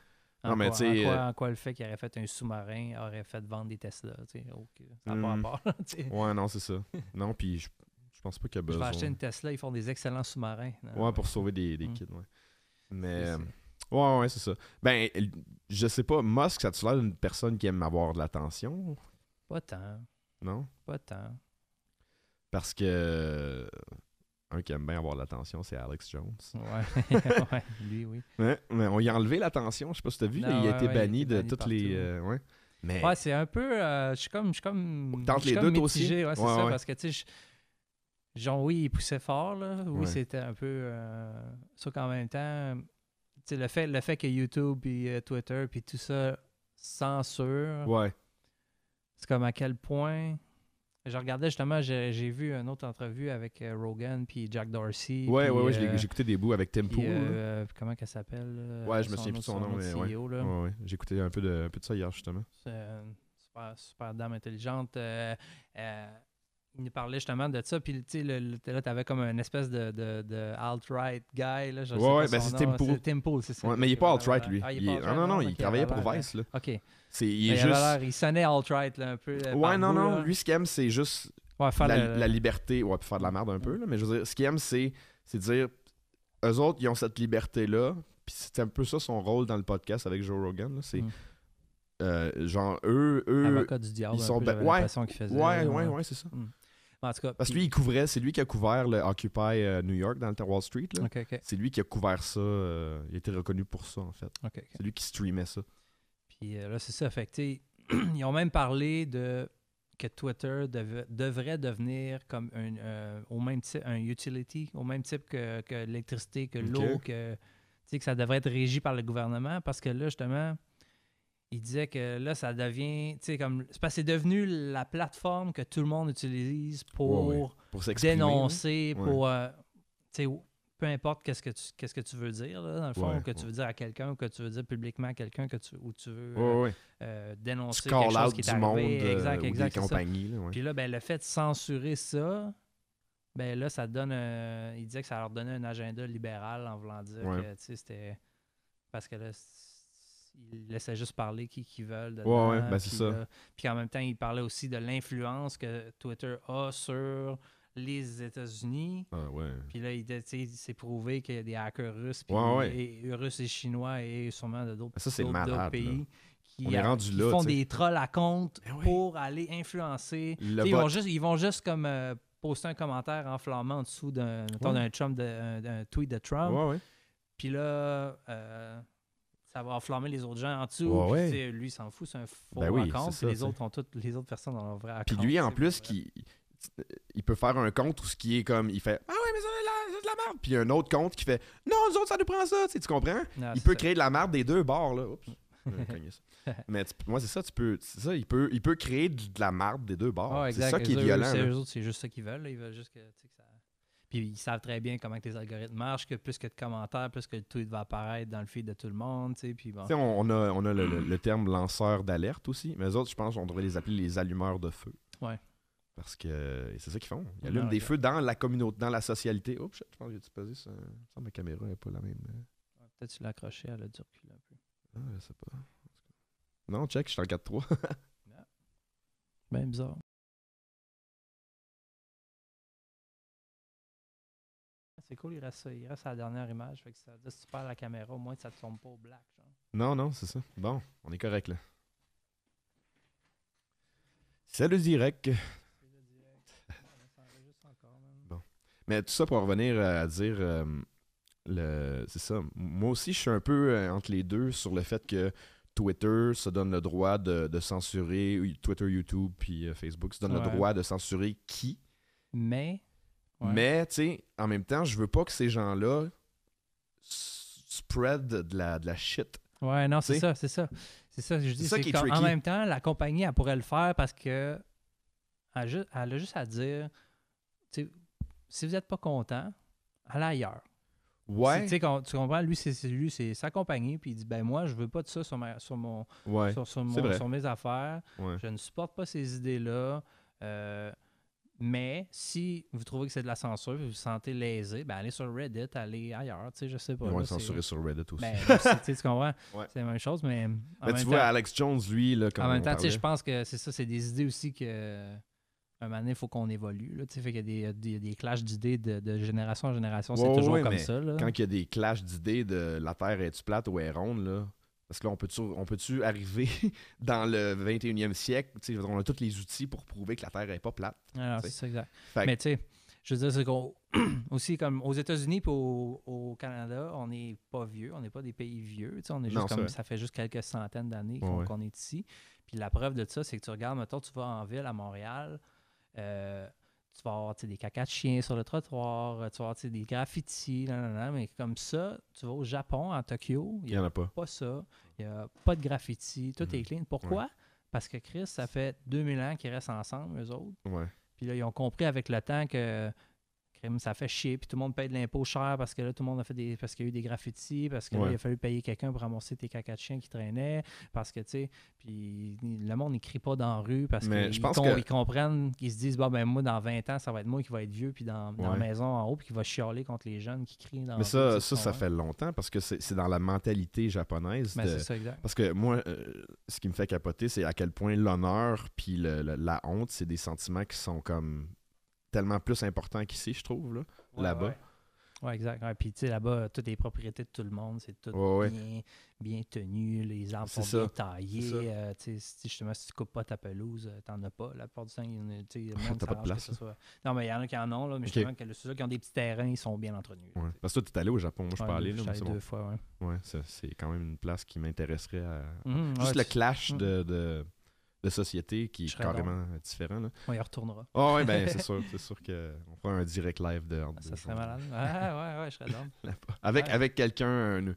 Speaker 1: En
Speaker 2: Non, mais
Speaker 1: quoi- En quoi,
Speaker 2: euh,
Speaker 1: en quoi le fait qu'il aurait fait un sous-marin aurait fait vendre des Tesla. tu sais. Ok, Ça n'a pas
Speaker 2: Hmm.
Speaker 1: là, tu sais.
Speaker 2: Ouais, non, c'est ça. Non, puis je, je pense pas qu'il y a
Speaker 1: Je vais
Speaker 2: besoin.
Speaker 1: acheter une Tesla, ils font des excellents sous-marins.
Speaker 2: Ouais, pour sauver des, des
Speaker 1: Mm.
Speaker 2: kids, ouais. Mais. Euh, Ouais, ouais, c'est ça. Ben, je sais pas, Musk, ça a-tu l'air d'une personne qui aime avoir de l'attention?
Speaker 1: Pas tant.
Speaker 2: Non?
Speaker 1: Pas tant.
Speaker 2: Parce que. euh, Un qui aime bien avoir de l'attention, c'est Alex Jones.
Speaker 1: Ouais. ouais, lui, oui.
Speaker 2: Ouais, mais on y a enlevé l'attention, je sais pas si t'as vu,
Speaker 1: Non,
Speaker 2: là, il a
Speaker 1: ouais,
Speaker 2: été
Speaker 1: ouais, il a
Speaker 2: banni de
Speaker 1: banni
Speaker 2: toutes les. euh, ouais. Mais.
Speaker 1: Ouais, c'est un peu. euh, je suis comme. Je suis comme.
Speaker 2: T'entres
Speaker 1: je suis
Speaker 2: les
Speaker 1: comme
Speaker 2: deux,
Speaker 1: mitigé, Ouais, c'est
Speaker 2: Ouais,
Speaker 1: ça.
Speaker 2: ouais.
Speaker 1: Parce que, tu sais, je- genre, oui, il poussait fort, là. Oui,
Speaker 2: Ouais.
Speaker 1: c'était un peu. Euh, sauf qu'en même temps, le fait, le fait que YouTube, puis euh, Twitter, puis tout ça censure,
Speaker 2: Ouais.
Speaker 1: c'est comme à quel point Je regardais justement, j'ai vu une autre entrevue avec euh, Rogan puis Jack Dorsey.
Speaker 2: Ouais,
Speaker 1: puis,
Speaker 2: ouais, ouais,
Speaker 1: euh,
Speaker 2: j'ai écouté des bouts avec
Speaker 1: puis, euh, comment qu'elle s'appelle
Speaker 2: Ouais, je me souviens plus de son nom, mais ouais. Ouais, ouais. J'ai écouté un peu, de, un peu de ça hier, justement.
Speaker 1: C'est une super, super dame intelligente. Il nous parlait justement de ça. Puis, tu sais, là, tu avais comme une espèce de, de, de alt-right guy. Là, je
Speaker 2: Ouais, ouais, ben, c'est. Tim Pool.
Speaker 1: Tim Pool, c'est ça.
Speaker 2: Ouais, mais il est pas alt-right, lui.
Speaker 1: Ah, il est
Speaker 2: Il
Speaker 1: pas
Speaker 2: est-
Speaker 1: alt-right,
Speaker 2: Non, non, non, il
Speaker 1: Ok,
Speaker 2: travaillait pour Vice, là.
Speaker 1: OK.
Speaker 2: C'est, il
Speaker 1: il,
Speaker 2: est juste...
Speaker 1: il sonnait alt-right là, un peu. euh,
Speaker 2: Ouais, non,
Speaker 1: bout,
Speaker 2: non.
Speaker 1: là.
Speaker 2: Lui, ce qu'il aime, c'est juste
Speaker 1: Ouais, faire
Speaker 2: la,
Speaker 1: le-
Speaker 2: la liberté. Ouais, puis faire de la merde un peu, là. Mais je veux dire, ce qu'il aime, c'est, c'est dire... Eux autres, ils ont cette liberté-là. Puis c'est un peu ça son rôle dans le podcast avec Joe Rogan, là. C'est...
Speaker 1: Mm.
Speaker 2: euh, genre, eux... eux
Speaker 1: du diable.
Speaker 2: ils sont
Speaker 1: peu,
Speaker 2: ben- ouais,
Speaker 1: l'impression qu'il faisait.
Speaker 2: Ouais,
Speaker 1: là,
Speaker 2: ouais, ouais, c'est ça.
Speaker 1: En tout cas.
Speaker 2: Parce que lui, il couvrait... C'est lui qui a couvert le Occupy euh, New York dans le Wall Street, là.
Speaker 1: OK, OK.
Speaker 2: C'est lui qui a couvert ça. euh, il a été reconnu pour ça, en fait.
Speaker 1: OK, OK.
Speaker 2: C'est lui qui streamait ça.
Speaker 1: Puis euh, là, c'est ça. Fait que, tu sais, ils ont même parlé de que Twitter dev- devrait devenir comme un, euh, au même type, un utility, au même type que, que l'électricité, que
Speaker 2: Ok.
Speaker 1: l'eau, que, tu sais, que ça devrait être régi par le gouvernement parce que là, justement, il disait que là, ça devient, tu sais, comme, c'est parce que c'est devenu la plateforme que tout le monde utilise pour
Speaker 2: Ouais, ouais. Pour s'exprimer. là.
Speaker 1: dénoncer,
Speaker 2: Ouais.
Speaker 1: pour, euh, tu sais, peu importe qu'est-ce que tu qu'est-ce que tu veux dire là, dans le fond, que tu veux dire à quelqu'un ou que tu veux dire publiquement à quelqu'un que tu ou tu veux euh, euh,
Speaker 2: Tu
Speaker 1: dénoncer
Speaker 2: call
Speaker 1: quelque chose qui est
Speaker 2: du monde
Speaker 1: arrivé.
Speaker 2: euh,
Speaker 1: exact,
Speaker 2: ou
Speaker 1: exact,
Speaker 2: des compagnies. Là.
Speaker 1: Puis là, ben, le fait de censurer ça, ben là, ça donne un- Il disait que ça leur donnait un agenda libéral en voulant dire que tu sais, c'était. Parce que là, ils laissaient juste parler qui qu'ils veulent. Dedans,
Speaker 2: Ouais, ouais, ben, c'est ça.
Speaker 1: là- Puis en même temps, il parlait aussi de l'influence que Twitter a sur les États-Unis.
Speaker 2: Ah, ouais.
Speaker 1: Puis là, il, s'est prouvé qu'il y a des hackers russes, puis
Speaker 2: Ouais, ouais.
Speaker 1: et- russes et chinois et sûrement de d'autres
Speaker 2: là.
Speaker 1: pays qui,
Speaker 2: On est
Speaker 1: a-
Speaker 2: rendu
Speaker 1: qui
Speaker 2: là,
Speaker 1: font des trolls à compte
Speaker 2: Ben
Speaker 1: pour aller influencer. Ils vont, juste, ils vont juste comme euh, poster un commentaire enflammant en dessous d'un tweet de Trump. Puis là, euh, ça va enflammer les autres gens en dessous.
Speaker 2: Ouais,
Speaker 1: puis
Speaker 2: ouais.
Speaker 1: tu sais, lui, il s'en fout, c'est un faux
Speaker 2: Ben oui, ça,
Speaker 1: les autres ont toutes, les autres personnes ont leur vrai.
Speaker 2: Puis lui, en plus, qui, il peut faire un compte où ce qui est comme, il fait Ah ouais, mais ça, c'est de la- merde. Puis un autre compte qui fait Non, nous autres, ça nous prend ça. Tu, sais, tu comprends?
Speaker 1: Ah,
Speaker 2: il peut
Speaker 1: ça.
Speaker 2: créer de la merde des deux bords, là. Oups. Ça. Mais tu- moi, c'est ça, tu peux. C'est ça, il peut, il peut créer de la merde des deux bords. C'est ça qui est violent.
Speaker 1: c'est- juste ça qu'ils veulent. là. Ils veulent juste que, tu sais, que ça. Puis ils savent très bien comment que les algorithmes marchent, que plus que de commentaires, plus que le tweet va apparaître dans le feed de tout le monde. tu sais, Puis bon.
Speaker 2: Tu sais, on, on a, on a le, le- le terme lanceur d'alerte aussi, mais les autres, je pense qu'on devrait les appeler les allumeurs de feu.
Speaker 1: Ouais.
Speaker 2: Parce que c'est ça qu'ils font. Ils allument des feux dans la communauté, dans la socialité. Oups, je pense que j'ai posé ça. Que ma caméra n'est pas la même. euh.
Speaker 1: Peut-être tu l'as accroché, elle a dû reculer un peu.
Speaker 2: Ah, je sais pas. Non, check, je suis en 4-3.
Speaker 1: Ben bizarre. C'est cool, il reste, ça. il reste à la dernière image. Fait que ça si tu perds la caméra, au moins ça ne tombe pas au black. Genre.
Speaker 2: non, non, c'est ça. Bon, on est correct là.
Speaker 1: C'est le direct.
Speaker 2: Mais tout ça pour revenir à dire, euh, le, c'est ça. Moi aussi, je suis un peu euh, entre les deux sur le fait que Twitter se donne le droit de, de censurer, Twitter, YouTube, puis euh, Facebook se donne le droit de censurer qui?
Speaker 1: Mais. Ouais.
Speaker 2: Mais, tu sais, en même temps, je veux pas que ces gens-là spread de la, de la shit.
Speaker 1: Ouais, non, c'est ça, c'est ça. C'est ça je dis.
Speaker 2: ça qui est
Speaker 1: en même temps, la compagnie, elle pourrait le faire parce que. Elle, a ju- elle a juste à dire. tu sais, Si vous n'êtes pas content, allez ailleurs.
Speaker 2: Ouais.
Speaker 1: Tu sais, quand- tu comprends, lui, c'est c'est- lui, c'est sa compagnie, puis il dit ben moi, je veux pas de ça sur, ma- sur mon,
Speaker 2: Ouais.
Speaker 1: sur, sur
Speaker 2: c'est
Speaker 1: mon-
Speaker 2: vrai.
Speaker 1: sur mes affaires.
Speaker 2: ouais.
Speaker 1: Je ne supporte pas ces idées-là. Euh, mais si vous trouvez que c'est de la censure, vous vous sentez lésé, ben allez sur Reddit, allez ailleurs, tu sais, je sais pas.
Speaker 2: Ils vont censurer sur Reddit aussi.
Speaker 1: Ben, c'est- tu sais, tu comprends?
Speaker 2: Ouais.
Speaker 1: C'est la même chose, mais en
Speaker 2: Mais
Speaker 1: même
Speaker 2: tu
Speaker 1: temps,
Speaker 2: vois, Alex Jones, lui, là, quand
Speaker 1: en même temps, tu sais,
Speaker 2: parlait-
Speaker 1: je pense que c'est ça, c'est des idées aussi que un moment donné, il faut qu'on évolue. Là, tu sais, fait qu'il y a des, des, des clashs d'idées de, de génération en génération. C'est
Speaker 2: Ouais,
Speaker 1: toujours
Speaker 2: ouais,
Speaker 1: comme
Speaker 2: mais
Speaker 1: ça. Là.
Speaker 2: quand il y a des clashs d'idées de la Terre est-tu plate ou est ronde, là, parce que là, on peut-tu, on peut-tu arriver dans le 21e siècle, on a tous les outils pour prouver que la Terre est pas plate.
Speaker 1: Alors,
Speaker 2: tu
Speaker 1: c'est ça, exact.
Speaker 2: Fait
Speaker 1: Mais tu sais, je veux dire, c'est qu'on. aussi, comme aux États-Unis et au, au Canada, on n'est pas vieux, on n'est pas des pays vieux. On est juste
Speaker 2: Non,
Speaker 1: comme, ça fait juste quelques centaines d'années
Speaker 2: Ouais,
Speaker 1: qu'on
Speaker 2: ouais.
Speaker 1: qu'on est ici. Puis la preuve de ça, c'est que tu regardes, mettons, tu vas en ville à Montréal, euh, tu vas avoir des cacas de chiens sur le trottoir, euh, tu vas avoir des graffitis, nan, nan, nan, mais comme ça, tu vas au Japon, en Tokyo, il n'y
Speaker 2: en a pas.
Speaker 1: pas ça, il n'y a pas de graffiti, tout
Speaker 2: Mhm.
Speaker 1: est clean. Pourquoi? Parce que Chris, ça fait 2000 ans qu'ils restent ensemble, eux autres.
Speaker 2: Ouais.
Speaker 1: Puis là, ils ont compris avec le temps que crime, ça fait chier. Puis tout le monde paye de l'impôt cher parce que là, tout le monde a fait des. Parce qu'il y a eu des graffitis, parce que là,
Speaker 2: Ouais.
Speaker 1: il a fallu payer quelqu'un pour ramasser tes caca de chien qui traînaient. Parce que, tu sais, puis le monde, il crie pas dans la rue parce qu'ils
Speaker 2: que-
Speaker 1: ils comprennent, qu'ils se disent, bon, ben moi, dans 20 ans, ça va être moi qui va être vieux, puis dans, dans la maison en haut, puis qui va chialer contre les jeunes qui crient dans
Speaker 2: Mais
Speaker 1: la
Speaker 2: ça,
Speaker 1: rue,
Speaker 2: ça, ça
Speaker 1: comprends?
Speaker 2: fait longtemps parce que c'est dans la mentalité japonaise.
Speaker 1: Ben,
Speaker 2: de-
Speaker 1: c'est ça, exact.
Speaker 2: Parce que moi, euh, ce qui me fait capoter, c'est à quel point l'honneur puis le- le- la honte, c'est des sentiments qui sont comme tellement plus importants qu'ici, je trouve, là,
Speaker 1: Ouais,
Speaker 2: là-bas.
Speaker 1: ouais. Ouais, exact. Ouais, puis, tu sais, là-bas, toutes les propriétés de tout le monde, c'est tout
Speaker 2: Ouais, ouais.
Speaker 1: bien, bien tenu. Les arbres sont bien taillés. Euh, tu sais, justement, si tu coupes pas ta pelouse, euh, t'en as pas. La plupart du temps, il y en a- tu
Speaker 2: pas de place,
Speaker 1: ce soit- Non, mais il y en a qui en ont, là, mais
Speaker 2: Ok.
Speaker 1: justement, que ceux qui ont des petits terrains, ils sont bien entretenus.
Speaker 2: Parce que toi, t'es allé au Japon. Moi, je pas allé, là, mais
Speaker 1: allé
Speaker 2: c'est bon.
Speaker 1: deux fois, ouais.
Speaker 2: Ouais, c'est quand même une place qui m'intéresserait à.
Speaker 1: Mhm,
Speaker 2: Juste le
Speaker 1: tu-
Speaker 2: clash
Speaker 1: Mm.
Speaker 2: de, de, de société qui est carrément différent. Là.
Speaker 1: On y retournera.
Speaker 2: Ah ouais, ben c'est sûr, c'est sûr qu'on fera un direct live de
Speaker 1: Ça serait malade. Ah, ouais, ouais, je serais.
Speaker 2: Là-bas. Avec,
Speaker 1: Ouais.
Speaker 2: avec quelqu'un, une,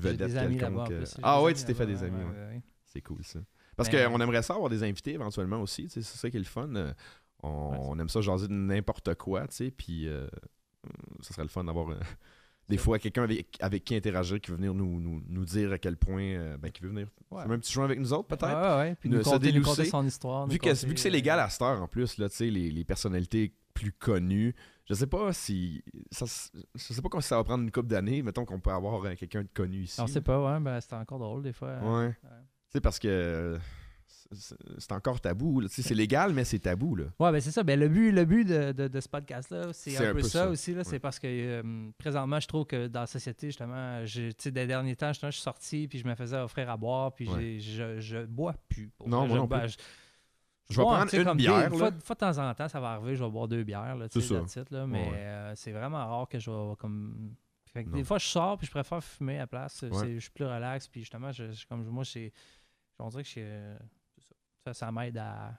Speaker 2: vedette quelconque.
Speaker 1: J'ai
Speaker 2: Ah ouais, tu t'es fait des amis.
Speaker 1: ouais,
Speaker 2: ouais. C'est cool ça. Parce
Speaker 1: Mais-
Speaker 2: qu'on aimerait ça avoir des invités éventuellement aussi. C'est ça qui est le fun. euh, On, aime ça jaser de n'importe quoi. tu sais, Puis euh, ça serait le fun d'avoir euh, des fois quelqu'un avec, avec qui interagir qui veut venir nous, nous, nous dire à quel point euh, ben, qui veut venir
Speaker 1: Ouais.
Speaker 2: faire un petit jeu avec nous autres peut-être.
Speaker 1: Ouais, ouais, puis nous conter, nous conter
Speaker 2: délousser.
Speaker 1: son histoire.
Speaker 2: Vu que,
Speaker 1: conter,
Speaker 2: vu que c'est
Speaker 1: euh,
Speaker 2: légal à cette heure en plus, là, les, les personnalités plus connues, je sais pas si. Ça, je sais pas comment ça va prendre une couple d'années. Mettons qu'on peut avoir euh, quelqu'un de connu ici.
Speaker 1: On sait pas, ouais, ben, c'est encore drôle des fois.
Speaker 2: Ouais. Tu sais, parce que euh, c'est- encore tabou. C'est légal, mais c'est tabou. Là.
Speaker 1: Ouais, ben c'est ça. Ben, le but, le but de, de- de ce podcast-là, c'est un,
Speaker 2: un
Speaker 1: peu ça,
Speaker 2: ça,
Speaker 1: aussi.
Speaker 2: Ouais.
Speaker 1: C'est parce que euh, présentement, je trouve que dans la société, justement, sais, des derniers temps, je suis sorti, puis je me faisais offrir à boire, puis
Speaker 2: Ouais.
Speaker 1: je, je bois plus. pour
Speaker 2: Non, moi
Speaker 1: Je-
Speaker 2: non
Speaker 1: ben,
Speaker 2: plus.
Speaker 1: je-
Speaker 2: Je vais prendre une
Speaker 1: des-
Speaker 2: bière. Là.
Speaker 1: fois, fois de temps en temps, ça va arriver, je vais boire deux bières. Là,
Speaker 2: ça.
Speaker 1: là, mais
Speaker 2: Ouais.
Speaker 1: euh, c'est vraiment rare que je vais comme. Fait que
Speaker 2: Non.
Speaker 1: des fois, je sors, puis je préfère fumer à la place.
Speaker 2: Ouais.
Speaker 1: Je suis plus relax, puis justement, je, je- comme moi, c'est- on dirait que je- euh, ça, m'aide à.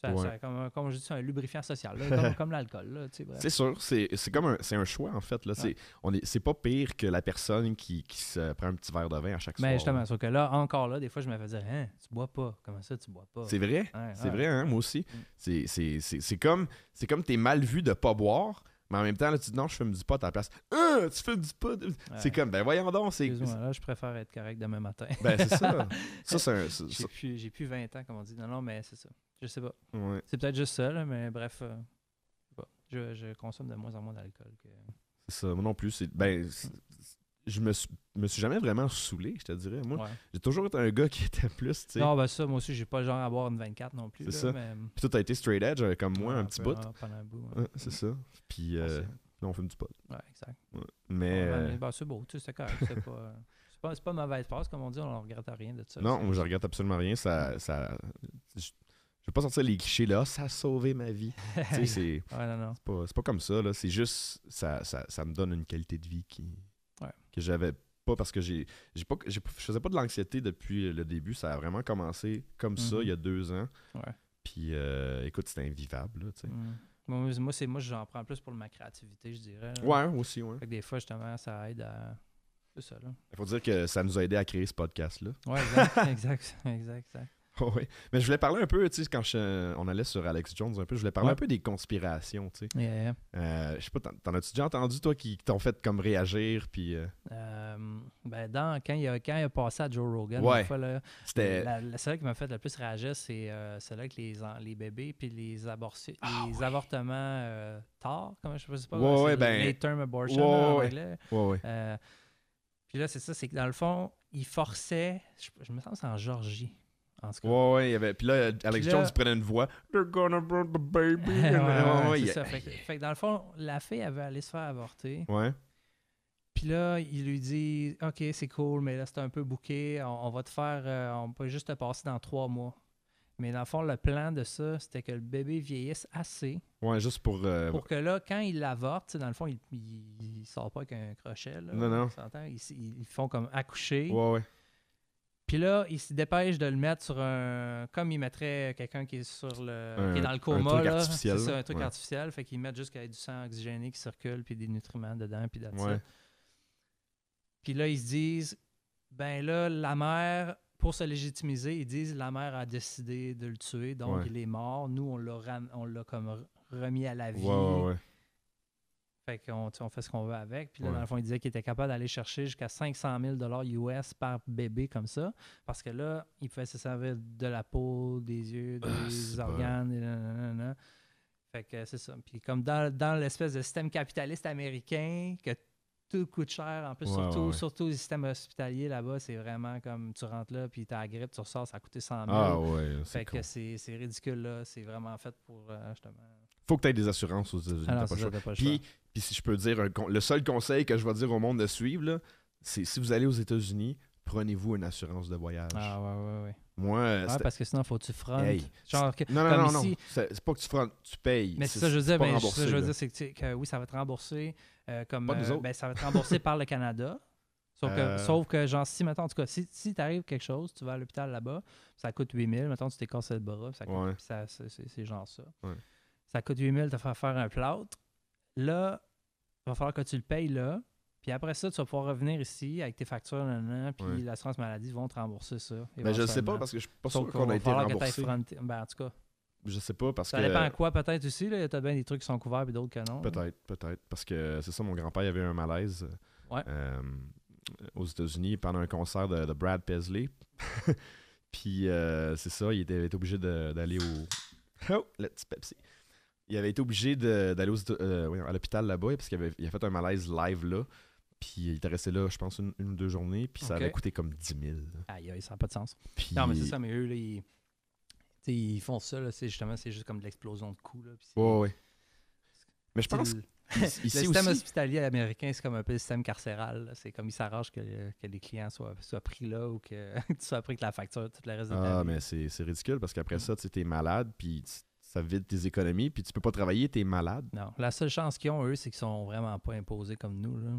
Speaker 1: Ça,
Speaker 2: Ouais.
Speaker 1: ça- comme, comme je dis, c'est un lubrifiant social, là, comme, comme l'alcool.
Speaker 2: C'est sûr, c'est comme un, un choix en fait. là. C'est on est- c'est pas pire que la personne qui, qui se prend un petit verre de vin à chaque
Speaker 1: Mais
Speaker 2: soir.
Speaker 1: justement,
Speaker 2: là.
Speaker 1: sauf que là, encore là, des fois, je me faisais dire, hein, tu bois pas. Comment ça, tu bois pas?
Speaker 2: C'est vrai.
Speaker 1: Ouais,
Speaker 2: C'est
Speaker 1: ouais.
Speaker 2: vrai, hein, moi aussi.
Speaker 1: Mm.
Speaker 2: C'est comme t'es mal vu de pas boire, mais en même temps, là, tu dis non, je fume du pot à la place. Ah, tu fumes du pot. C'est comme, ben voyons donc. c'est
Speaker 1: là, je préfère être correct demain matin.
Speaker 2: Ben c'est ça. ça, c'est
Speaker 1: J'ai plus, j'ai plus 20 ans, comme on dit. Non, non, mais c'est ça. Je sais pas.
Speaker 2: ouais,
Speaker 1: C'est peut-être juste ça, là, mais bref. euh, je je, consomme de moins en moins d'alcool. que-
Speaker 2: c'est ça. Moi non plus. c'est- Ben, je me suis, me suis jamais vraiment saoulé, je te dirais. Moi,
Speaker 1: Ouais.
Speaker 2: j'ai toujours été un gars qui était plus, tu sais.
Speaker 1: Non, ben ça, moi aussi, j'ai pas le genre à boire une 24 non plus.
Speaker 2: C'est ça.
Speaker 1: Mais,
Speaker 2: Puis toi, t'as été straight edge euh, comme moi,
Speaker 1: Ouais,
Speaker 2: un petit
Speaker 1: peu,
Speaker 2: bout.
Speaker 1: ouais, pendant un bout. ouais.
Speaker 2: C'est ça. Puis, euh, on fume du pot.
Speaker 1: Ouais, exact.
Speaker 2: Ouais, Mais. euh,
Speaker 1: mais ben, c'est beau, tu sais, c'est correct. C'est pas, c'est pas, mauvaise passe, comme on dit, on ne regrette rien de ça.
Speaker 2: Non, moi, je regrette absolument rien. Ça, ça, je, je vais pas sortir les clichés là. Ça a sauvé ma vie. tu sais, c'est
Speaker 1: Ouais,
Speaker 2: pas, c'est pas comme ça. là. C'est juste, ça, ça, ça me donne une qualité de vie qui. Que j'avais pas parce que j'ai, j'ai pas, j'ai, je faisais pas de l'anxiété depuis le début. Ça a vraiment commencé comme ça
Speaker 1: Mhm.
Speaker 2: il y a deux ans.
Speaker 1: Ouais.
Speaker 2: Puis, euh, écoute, c'était invivable. Là.
Speaker 1: Mm. Moi, moi, c'est moi, j'en prends plus pour ma créativité, je dirais. là.
Speaker 2: Ouais, aussi, ouais.
Speaker 1: Fait que des fois, justement, ça aide à. C'est ça, là.
Speaker 2: Il faut dire que ça nous a aidé à créer ce podcast-là.
Speaker 1: Ouais, exact, exact, exact, exact.
Speaker 2: oui. Mais je voulais parler un peu, tu sais, quand je- on allait sur Alex Jones un peu, je voulais parler
Speaker 1: Ouais.
Speaker 2: un peu des conspirations, tu sais.
Speaker 1: Yeah, yeah.
Speaker 2: Euh, je sais pas, t'en- as-tu déjà entendu, toi, qui t'ont fait comme réagir, puis euh,
Speaker 1: Euh, ben, dans, quand, il a, quand il a passé à Joe Rogan,
Speaker 2: Ouais. c'était...
Speaker 1: la, la- celle qui m'a fait le plus réagir, c'est celle avec les, les bébés puis les, aborti-
Speaker 2: Ah,
Speaker 1: les
Speaker 2: ouais.
Speaker 1: avortements tard, comment je sais pas,
Speaker 2: Ouais,
Speaker 1: c'est
Speaker 2: ouais,
Speaker 1: le
Speaker 2: ben-
Speaker 1: late term abortion
Speaker 2: Ouais,
Speaker 1: là, en
Speaker 2: ouais.
Speaker 1: anglais.
Speaker 2: Ouais, ouais.
Speaker 1: Puis là, c'est ça, c'est que dans le fond, il forçait, je, je me sens que c'est en Georgie, en tout cas.
Speaker 2: Ouais, ouais, il y avait... Puis là, Alex Jones il prenait une voix. They're gonna burn the baby.
Speaker 1: Ouais, ouais, c'est ça. Fait, que- fait que dans le fond, la fille elle veut aller se faire avorter.
Speaker 2: Ouais.
Speaker 1: Puis là, il lui dit Ok, c'est cool, mais là, c'est un peu bouqué. On, on va te faire. euh, on peut juste te passer dans trois mois. Mais dans le fond, le plan de ça, c'était que le bébé vieillisse assez
Speaker 2: Ouais, juste pour... euh,
Speaker 1: pour que là, quand il l'avorte, dans le fond, il, il, il sort pas avec un crochet. Là,
Speaker 2: Non, non.
Speaker 1: Ils, ils font comme accoucher.
Speaker 2: Ouais, ouais.
Speaker 1: Puis là, il se dépêche de le mettre sur un. Comme il mettrait quelqu'un qui est sur le.
Speaker 2: Un-
Speaker 1: qui est dans le
Speaker 2: un
Speaker 1: coma.
Speaker 2: truc
Speaker 1: là.
Speaker 2: artificiel,
Speaker 1: C'est ça, un truc
Speaker 2: Ouais.
Speaker 1: artificiel. Fait qu'ils mettent juste qu'il y ait du sang oxygéné qui circule, puis des nutriments dedans, puis
Speaker 2: Ouais.
Speaker 1: Puis là, ils se disent, ben là, la mère, pour se légitimiser, ils disent la mère a décidé de le tuer, donc
Speaker 2: Ouais.
Speaker 1: il est mort. Nous, on l'a ram- on l'a comme re- remis à la vie. Fait qu'on on fait ce qu'on veut avec. Puis là,
Speaker 2: Ouais.
Speaker 1: dans le fond, il disait qu'il était capable d'aller chercher jusqu'à 500 000 US par bébé comme ça. Parce que là, il pouvait se servir de la peau, des yeux, des
Speaker 2: Ah,
Speaker 1: organes, des nanana. Fait que c'est ça. Puis comme dans, dans l'espèce de système capitaliste américain, que tout coûte cher, en plus,
Speaker 2: Ouais,
Speaker 1: surtout,
Speaker 2: ouais,
Speaker 1: surtout le système hospitalier là-bas, c'est vraiment comme tu rentres là, puis t'as la grippe, tu ressors, ça a coûté 100 000.
Speaker 2: Ah ouais, c'est
Speaker 1: fait que c'est c'est ridicule là. C'est vraiment fait pour euh, justement.
Speaker 2: Faut que tu aies des assurances aux États-Unis.
Speaker 1: Ah
Speaker 2: Puis, puis si je peux dire, un le seul conseil que je vais dire au monde de suivre, c'est si vous allez aux États-Unis, prenez-vous une assurance de voyage.
Speaker 1: Ah ouais, ouais, ouais.
Speaker 2: Moi, euh,
Speaker 1: Ouais, parce que sinon, faut que tu frontes.
Speaker 2: Hey,
Speaker 1: Genre, que-
Speaker 2: non, non,
Speaker 1: comme
Speaker 2: non, non.
Speaker 1: ici.
Speaker 2: C'est c'est pas que tu frontes, tu payes.
Speaker 1: Mais c'est ça, je veux dire,
Speaker 2: remboursé,
Speaker 1: ça, je veux dire, c'est que, oui, ça va être remboursé euh, comme.
Speaker 2: Pas nous
Speaker 1: euh, ben, ça va être remboursé par le Canada. Sauf,
Speaker 2: Euh.
Speaker 1: que, sauf que, genre, si, mettons, en tout cas, si, si t'arrive quelque chose, tu vas à l'hôpital là-bas, ça coûte 8000, mettons, tu t'es cassé le bras, ça coûte,
Speaker 2: Ouais.
Speaker 1: c'est genre ça.
Speaker 2: Ouais.
Speaker 1: Ça coûte 8000 de faire faire un plâtre. Là, il va falloir que tu le payes là. Puis après ça, tu vas pouvoir revenir ici avec tes factures, nanana, puis l'assurance maladie vont te rembourser ça.
Speaker 2: Mais je sais pas parce que je suis pas sûr qu'on a été
Speaker 1: que
Speaker 2: remboursé.
Speaker 1: fronter- Ben, en tout cas,
Speaker 2: Je sais pas parce
Speaker 1: ça
Speaker 2: que.
Speaker 1: dépend à quoi peut-être aussi. Là. Il y a bien des trucs qui sont couverts et d'autres que non.
Speaker 2: Peut-être, peut-être. Parce que c'est ça, mon grand-père il avait un malaise euh,
Speaker 1: Ouais.
Speaker 2: euh, aux États-Unis pendant un concert de, de Brad Paisley. Puis euh, c'est ça, il était, il était obligé d'aller au. Oh, le petit Pepsi. Il avait été obligé d'aller euh, à l'hôpital là-bas parce qu'il avait, il a fait un malaise live là. Puis il était resté là, je pense, une, une ou deux journées. Puis ça avait coûté comme 10 000.
Speaker 1: Aïe, aïe, ça n'a pas de sens.
Speaker 2: Puis,
Speaker 1: Non, mais c'est ça, mais eux, là, ils, ils font ça, là, c'est justement, c'est juste comme de l'explosion de coûts. Là,
Speaker 2: Ouais, ouais. Mais je pense
Speaker 1: le, le système
Speaker 2: aussi.
Speaker 1: hospitalier américain, c'est comme un peu le système carcéral. C'est comme ils s'arrangent que, que les clients soient, soient pris là ou que tu sois pris que la facture, tout le reste de
Speaker 2: Ah, mais c'est ridicule parce qu'après
Speaker 1: Mm.
Speaker 2: ça, tu t'es malade, puis ça vide tes économies, puis tu peux pas travailler, t'es malade.
Speaker 1: Non, la seule chance qu'ils ont, eux, c'est qu'ils sont vraiment pas imposés comme nous. Là.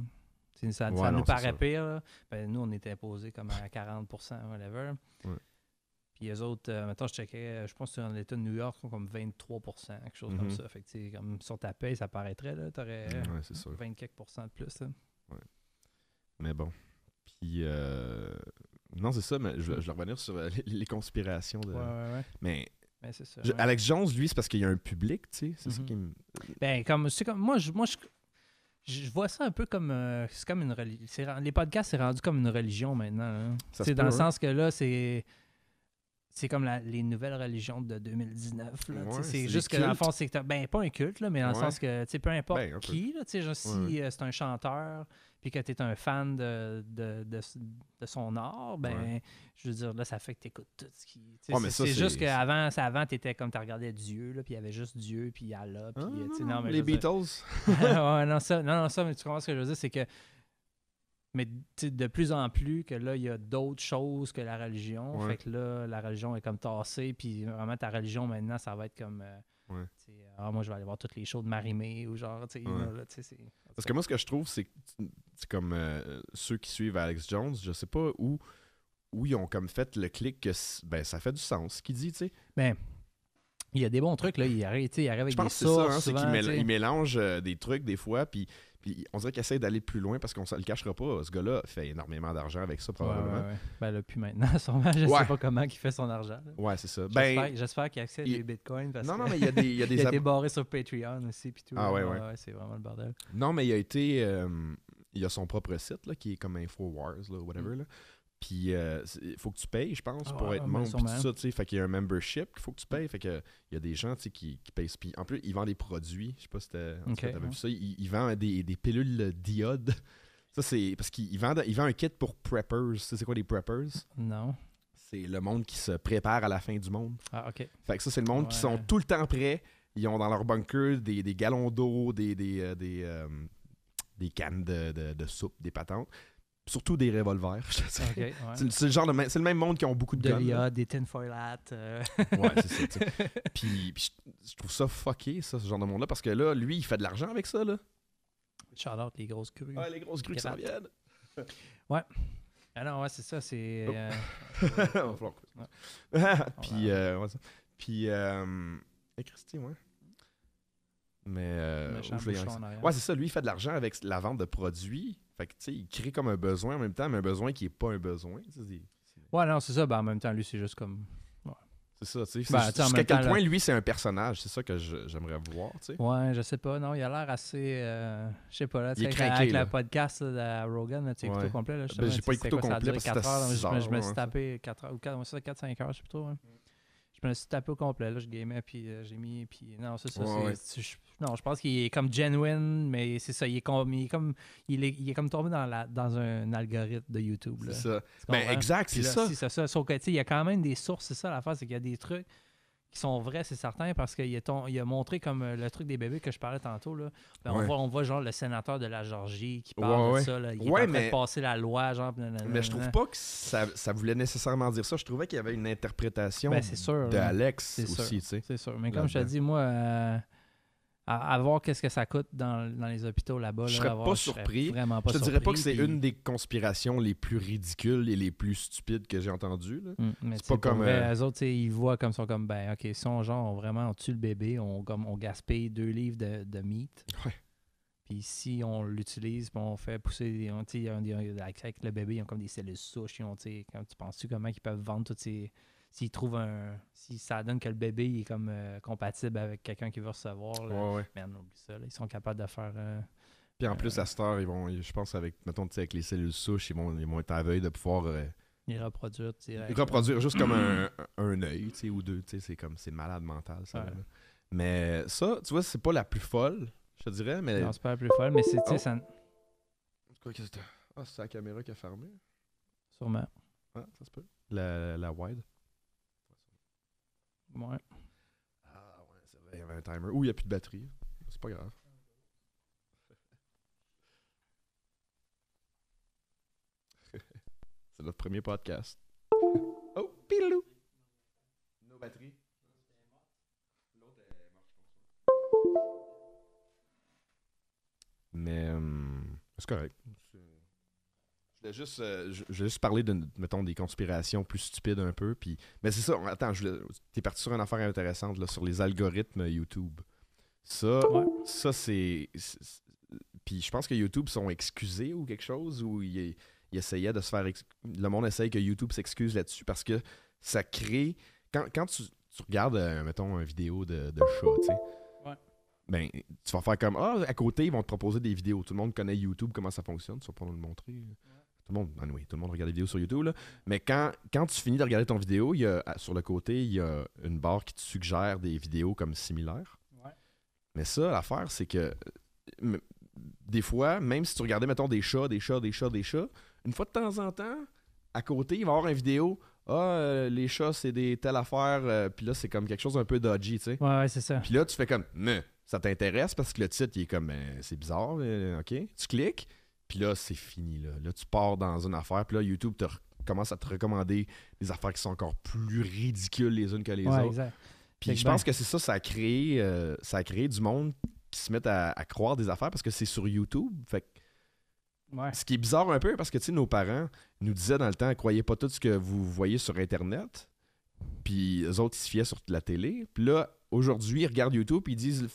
Speaker 1: Ça,
Speaker 2: Ouais,
Speaker 1: ça
Speaker 2: non,
Speaker 1: nous paraît
Speaker 2: ça.
Speaker 1: pire. là. Ben, nous, on était imposés comme à 40% whatever.
Speaker 2: Ouais.
Speaker 1: Puis eux autres, euh, mettons, je checkais, euh, je pense que dans l'État de New York, ils sont comme 23% quelque chose comme
Speaker 2: Mhm.
Speaker 1: ça. Fait que, tu comme sur ta paye, ça paraîtrait, là, t'aurais
Speaker 2: Ouais, c'est sûr.
Speaker 1: 20 quelques de plus. là.
Speaker 2: Mais bon. Puis, euh, non, c'est ça, mais je, vais- je vais revenir sur euh, les, les conspirations. De...
Speaker 1: Ouais.
Speaker 2: Mais
Speaker 1: Ben, c'est ça.
Speaker 2: je-
Speaker 1: ouais.
Speaker 2: Alex Jones, lui, c'est parce qu'il y a un public, tu sais. C'est ça
Speaker 1: Mhm.
Speaker 2: qui me.
Speaker 1: Ben, comme, c'est comme, moi, je, moi, je, je vois ça un peu comme, euh, c'est comme une religion. Les podcasts, c'est rendu comme une religion maintenant. hein. C'est dans le
Speaker 2: hein.
Speaker 1: sens que là, c'est. C'est comme la- les nouvelles religions de 2019. là,
Speaker 2: Ouais,
Speaker 1: c'est juste que dans le fond, c'est que ben pas un culte, là, mais dans le sens que tu sais, peu importe
Speaker 2: Ben,
Speaker 1: qui, là, tu sais, genre, si
Speaker 2: Ouais.
Speaker 1: euh, c'est un chanteur puis que tu es un fan de, de, de, de son art, ben je veux dire, là, ça fait que tu écoutes tout ce qui. c'est juste qu'avant, avant, tu étais comme tu regardais Dieu, là, puis il y avait juste Dieu, puis Allah, puis. sais, non, mais
Speaker 2: les
Speaker 1: dire-
Speaker 2: Beatles.
Speaker 1: non, ça, non, non, ça, mais tu comprends ce que je veux dire, c'est que. Mais de plus en plus, que là, il y a d'autres choses que la religion.
Speaker 2: Ouais.
Speaker 1: Fait que là, la religion est comme tassée, puis vraiment, ta religion, maintenant, ça va être comme. euh,
Speaker 2: Ouais.
Speaker 1: sais, ah, moi, je vais aller voir toutes les shows de Marimé, ou genre,
Speaker 2: Ouais.
Speaker 1: là.
Speaker 2: Parce que moi, ce que je trouve, c'est comme euh, ceux qui suivent Alex Jones, je sais pas où, où ils ont comme fait le clic que ben, ça fait du sens, ce qu'il dit, tu sais.
Speaker 1: Ben, il y a des bons trucs, là. Il arrive, il arrive avec
Speaker 2: Je pense
Speaker 1: des
Speaker 2: c'est ça, hein, c'est qu'il mélange euh, des trucs des fois, puis, puis on dirait qu'il essaie d'aller plus loin parce qu'on ne le cachera pas. Ce gars-là fait énormément d'argent avec ça, probablement.
Speaker 1: ouais, ouais. Ben là, plus maintenant, sûrement. Je
Speaker 2: Ouais.
Speaker 1: sais pas comment il fait son argent. là.
Speaker 2: Ouais, c'est ça.
Speaker 1: J'espère
Speaker 2: Ben,
Speaker 1: j'espère qu'il accède
Speaker 2: il-
Speaker 1: les bitcoins. Parce
Speaker 2: non, non, mais il y a des, il y a des
Speaker 1: il a été barré sur Patreon aussi. Puis tout,
Speaker 2: Ah,
Speaker 1: là.
Speaker 2: ouais, ouais.
Speaker 1: c'est vraiment le bordel.
Speaker 2: Non, mais il a été. euh, il a son propre site là, qui est comme InfoWars, là, whatever. Là. Puis il faut que tu payes, je pense,
Speaker 1: Ah
Speaker 2: pour
Speaker 1: ouais,
Speaker 2: être
Speaker 1: ben,
Speaker 2: membre. Puis tout ça, tu sais. Fait qu'il y a un membership qu'il faut que tu payes. Fait que il y a des gens tu sais, qui, qui payent. Puis en plus, il vend des produits. Je sais pas si t'avais
Speaker 1: ouais.
Speaker 2: vu ça. Il, il vend des, des pilules d'iode. Ça, c'est. Parce qu'il il vend, il vend un kit pour preppers. Tu sais, c'est quoi des preppers?
Speaker 1: Non.
Speaker 2: C'est le monde qui se prépare à la fin du monde.
Speaker 1: Ah, ok.
Speaker 2: Fait que ça, c'est le monde qui sont tout le temps prêts. Ils ont dans leur bunker des, des galons d'eau, des, des, euh, des, euh, des cannes de, de- de soupe, des patentes. Surtout des revolvers,
Speaker 1: ouais.
Speaker 2: C'est le- genre de même- c'est le même monde qui ont beaucoup de,
Speaker 1: De
Speaker 2: guns.
Speaker 1: l'IA, des tinfoil hats. euh.
Speaker 2: Ouais, c'est ça. tu sais. Puis, puis je, je trouve ça fucké, ça, ce genre de monde-là, parce que là, lui, il fait de l'argent avec ça, là.
Speaker 1: Shout out les grosses crues.
Speaker 2: Ouais, les grosses grues qui s'en viennent.
Speaker 1: Ah non, ouais, c'est ça. C'est.
Speaker 2: Oh.
Speaker 1: euh,
Speaker 2: Va falloir que- Puis, euh, ouais, ça. Puis, euh, et Christy, ouais. Mais, euh, je. Ouais, c'est ça. Lui, il fait de l'argent avec la vente de produits. Fait que, tu sais, il crée comme un besoin en même temps, mais un besoin qui est pas un besoin.
Speaker 1: Ouais, non, c'est ça. Ben, en même temps, lui, c'est juste comme.
Speaker 2: C'est ça, tu sais.
Speaker 1: Ben,
Speaker 2: Jusqu'à quel point,
Speaker 1: là-
Speaker 2: lui, c'est un personnage. C'est ça que j'aimerais voir, tu sais.
Speaker 1: Ouais, je sais pas. Non, il a l'air assez. euh, je sais pas, là. tu
Speaker 2: Il est
Speaker 1: sais, avec,
Speaker 2: craqué,
Speaker 1: avec
Speaker 2: là.
Speaker 1: le podcast là, de Rogan, là, tu sais, écouté
Speaker 2: Ouais.
Speaker 1: au complet. Là,
Speaker 2: Ben, j'ai pas écouté au complet parce que
Speaker 1: Je me- suis
Speaker 2: ouais.
Speaker 1: tapé 4 heures ou 4, 4-5 heures, je sais hein. Je me suis tapé au complet. Là, je gamais, puis euh, j'ai mis. Puis non, c'est ça.
Speaker 2: Ouais,
Speaker 1: c'est-
Speaker 2: ouais.
Speaker 1: je- non, je pense qu'il est comme genuine, mais c'est ça. Il est comme. Il est comme, il est, il est comme tombé dans, la, dans un algorithme de YouTube. Là.
Speaker 2: C'est ça. Ben, exact, c'est ça.
Speaker 1: c'est ça. Sauf que, tu sais, il y a quand même des sources, c'est ça l'affaire, c'est qu'il y a des trucs qui sont vrais, c'est certain, parce qu'il a, il a montré comme euh, le truc des bébés que je parlais tantôt. Là. Ben,
Speaker 2: Ouais.
Speaker 1: on, voit, on voit genre le sénateur de la Georgie qui parle
Speaker 2: Ouais,
Speaker 1: de ça. Là. Il est en train
Speaker 2: mais-
Speaker 1: de passer la loi, genre.
Speaker 2: Mais je trouve pas que ça, ça voulait nécessairement dire ça. Je trouvais qu'il y avait une interprétation
Speaker 1: Ben, sûr.
Speaker 2: de. Alex aussi.
Speaker 1: C'est sûr. Mais comme je te
Speaker 2: Là-dedans.
Speaker 1: dis, moi, euh, à, à voir qu'est-ce que ça coûte dans, dans les hôpitaux là-bas.
Speaker 2: Je
Speaker 1: là,
Speaker 2: serais
Speaker 1: voir,
Speaker 2: pas
Speaker 1: je serais
Speaker 2: surpris.
Speaker 1: Vraiment pas
Speaker 2: je te dirais pas que c'est
Speaker 1: puis-
Speaker 2: une des conspirations les plus ridicules et les plus stupides que j'ai entendues.
Speaker 1: Mm, mais
Speaker 2: C'est pas comme, euh,
Speaker 1: Eux autres, ils voient comme sont comme ben ok, si on genre on vraiment on tue le bébé, on comme on gaspille deux livres de, de meat.
Speaker 2: Ouais.
Speaker 1: Puis si on l'utilise, on fait pousser on- avec le bébé, ils ont comme des cellules souches, ils ont, tu sais, comme tu penses-tu comment ils peuvent vendre toutes ces s'ils trouvent un si ça donne que le bébé il est comme euh, compatible avec quelqu'un qui veut recevoir là,
Speaker 2: Ouais, ouais.
Speaker 1: man, oublie ça, là, ils sont capables de faire euh,
Speaker 2: Puis en plus, à cette heure, ils vont, je pense, avec, mettons, tu sais, avec les cellules souches, ils vont, ils vont être veille de pouvoir euh,
Speaker 1: les reproduire direct,
Speaker 2: reproduire juste comme un, un œil, tu sais, ou deux. Tu sais, c'est comme, c'est malade mental, ça.
Speaker 1: Ouais.
Speaker 2: Mais ça, tu vois, c'est pas la plus folle, je te dirais, mais...
Speaker 1: Non, c'est pas la plus folle, mais c'est tu sais,
Speaker 2: Oh.
Speaker 1: ça
Speaker 2: Quoi, qu'est-ce que c'est? Ah, c'est la caméra qui a fermé.
Speaker 1: sûrement.
Speaker 2: Ah, ça se peut. La, la wide.
Speaker 1: Ouais.
Speaker 2: Ah ouais, c'est vrai, il y avait un timer. Ou il n'y a plus de batterie. C'est pas grave. c'est notre premier podcast. Oh, pilou! Nos batteries. L'autre est morte, Mais euh, c'est correct. Voulais juste, euh, je, je voulais juste parler de, mettons, des conspirations plus stupides un peu. Puis, mais c'est ça, attends, je voulais- t'es parti sur une affaire intéressante là, sur les algorithmes YouTube. Ça,
Speaker 1: Ouais.
Speaker 2: ça c'est. Puis je pense que YouTube sont excusés ou quelque chose, ou ils essayaient de se faire. ex- Le monde essaye que YouTube s'excuse là-dessus parce que ça crée. Quand, quand tu, tu regardes, euh, mettons, une vidéo de, de chat, tu sais. Ben, tu vas faire comme Ah, à côté, ils vont te proposer des vidéos. Tout le monde connaît YouTube, comment ça fonctionne. Tu vas pas nous le montrer. Tout le monde, anyway, tout le monde regarde des vidéos sur YouTube. Là. Mais quand, quand tu finis de regarder ton vidéo, il y a, à- sur le côté, il y a une barre qui te suggère des vidéos comme similaires.
Speaker 1: Ouais.
Speaker 2: Mais ça, l'affaire, c'est que des fois, même si tu regardais, mettons, des chats, des chats, des chats, des chats, une fois de temps en temps, à côté, il va y avoir une vidéo. Ah, euh, les chats, c'est des telles affaires. euh, Puis là, c'est comme quelque chose un peu dodgy, tu sais.
Speaker 1: Ouais, ouais, c'est ça.
Speaker 2: Puis là, tu fais comme, mais ça t'intéresse parce que le titre, il est comme, Ben, c'est bizarre, euh, ok. Tu cliques, puis là, c'est fini. Là. là, tu pars dans une affaire, puis là, YouTube te commence à te recommander des affaires qui sont encore plus ridicules les unes que les
Speaker 1: ouais,
Speaker 2: autres.
Speaker 1: exact.
Speaker 2: Puis je pense
Speaker 1: ben-
Speaker 2: que c'est ça, ça a créé, euh, ça a créé du monde qui se met à, à croire des affaires parce que c'est sur YouTube. Fait que
Speaker 1: Ouais.
Speaker 2: ce qui est bizarre un peu parce que tu sais, nos parents nous disaient dans le temps, croyez pas tout ce que vous voyez sur Internet. Puis eux autres, ils se fiaient sur la télé. Puis là, aujourd'hui, ils regardent YouTube puis ils disent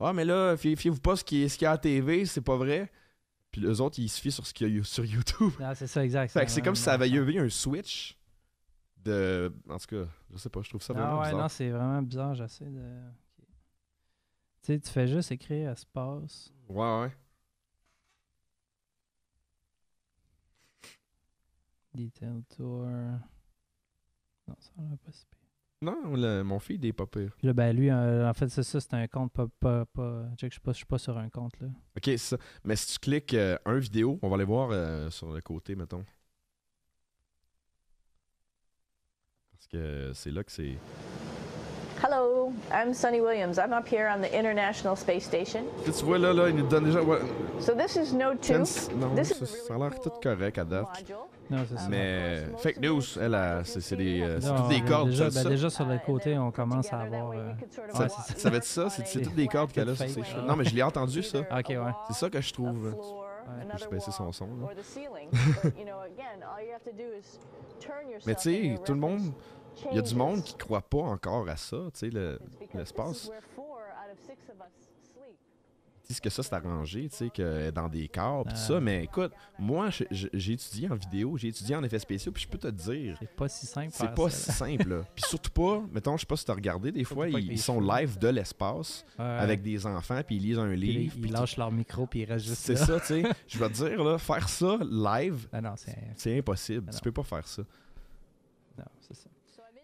Speaker 2: Ah, mais là, fiez- fiez-vous pas ce qui est, ce qu'il y a à la TV, c'est pas vrai. Puis eux autres, ils se fient sur ce qu'il y a sur YouTube.
Speaker 1: Ah, c'est ça, exact.
Speaker 2: Fait que c'est comme si ça avait eu un switch de. En tout cas, je sais pas, je trouve ça vraiment
Speaker 1: Ah ouais,
Speaker 2: bizarre.
Speaker 1: non, c'est vraiment bizarre, j'essaie de... Tu sais, tu fais juste écrire espace.
Speaker 2: Ouais, ouais.
Speaker 1: Detail tour. Non, ça n'a pas si pire.
Speaker 2: Non, le- mon feed est pas pire.
Speaker 1: Là, ben lui, euh, en fait, c'est ça, c'est un compte pas. pas, pas... Je suis pas, je suis pas sur un compte là.
Speaker 2: Ok, c'est ça. Mais si tu cliques euh, un vidéo, on va aller voir euh, sur le côté, mettons. Parce que c'est là que c'est.
Speaker 3: Hello, I'm Sunny Williams. I'm up here on the International Space Station.
Speaker 2: Tu vois là, là, il nous donne déjà. ouais,
Speaker 3: So this is Node 2.
Speaker 2: Sense- non,
Speaker 3: This is
Speaker 2: ça,
Speaker 3: a
Speaker 2: ça a l'air tout correct à date.
Speaker 1: Non, c'est ça.
Speaker 2: Mais fake news, elle, a- c'est c'est des, euh, c'est
Speaker 1: Non,
Speaker 2: toutes des
Speaker 1: ben,
Speaker 2: cordes.
Speaker 1: Déjà, ben, déjà sur le côté, on commence à avoir. euh,
Speaker 2: Ça,
Speaker 3: walk
Speaker 2: ça va être ça, c'est c'est toutes des cordes qu'elle a sur ses cheveux. Non, mais je l'ai entendu ça.
Speaker 1: Ok, ouais.
Speaker 2: C'est ça que je trouve.
Speaker 1: Ouais.
Speaker 2: vais baisser son son, là. Mais tu sais, tout le monde, il y a du monde qui croit pas encore à ça, tu sais, l'espace.
Speaker 3: sleep.
Speaker 2: disent que ça, c'est arrangé, tu sais, que dans des corps, pis tout
Speaker 1: Ah.
Speaker 2: ça. Mais écoute, moi, j'ai étudié en vidéo, j'ai étudié en effets spéciaux, puis je peux te dire,
Speaker 1: C'est pas si simple.
Speaker 2: c'est pas si simple, là. Puis surtout pas, mettons, je sais pas si t'as regardé, des fois, ils, ils sont live de l'espace avec des enfants, puis ils lisent un livre.
Speaker 1: ils
Speaker 2: puis
Speaker 1: lâchent leur micro puis ils restent
Speaker 2: C'est ça, tu sais. Je vais te dire, là, faire ça live,
Speaker 1: c'est
Speaker 2: impossible.
Speaker 1: Ah
Speaker 2: Tu peux pas faire ça.
Speaker 1: non, c'est ça.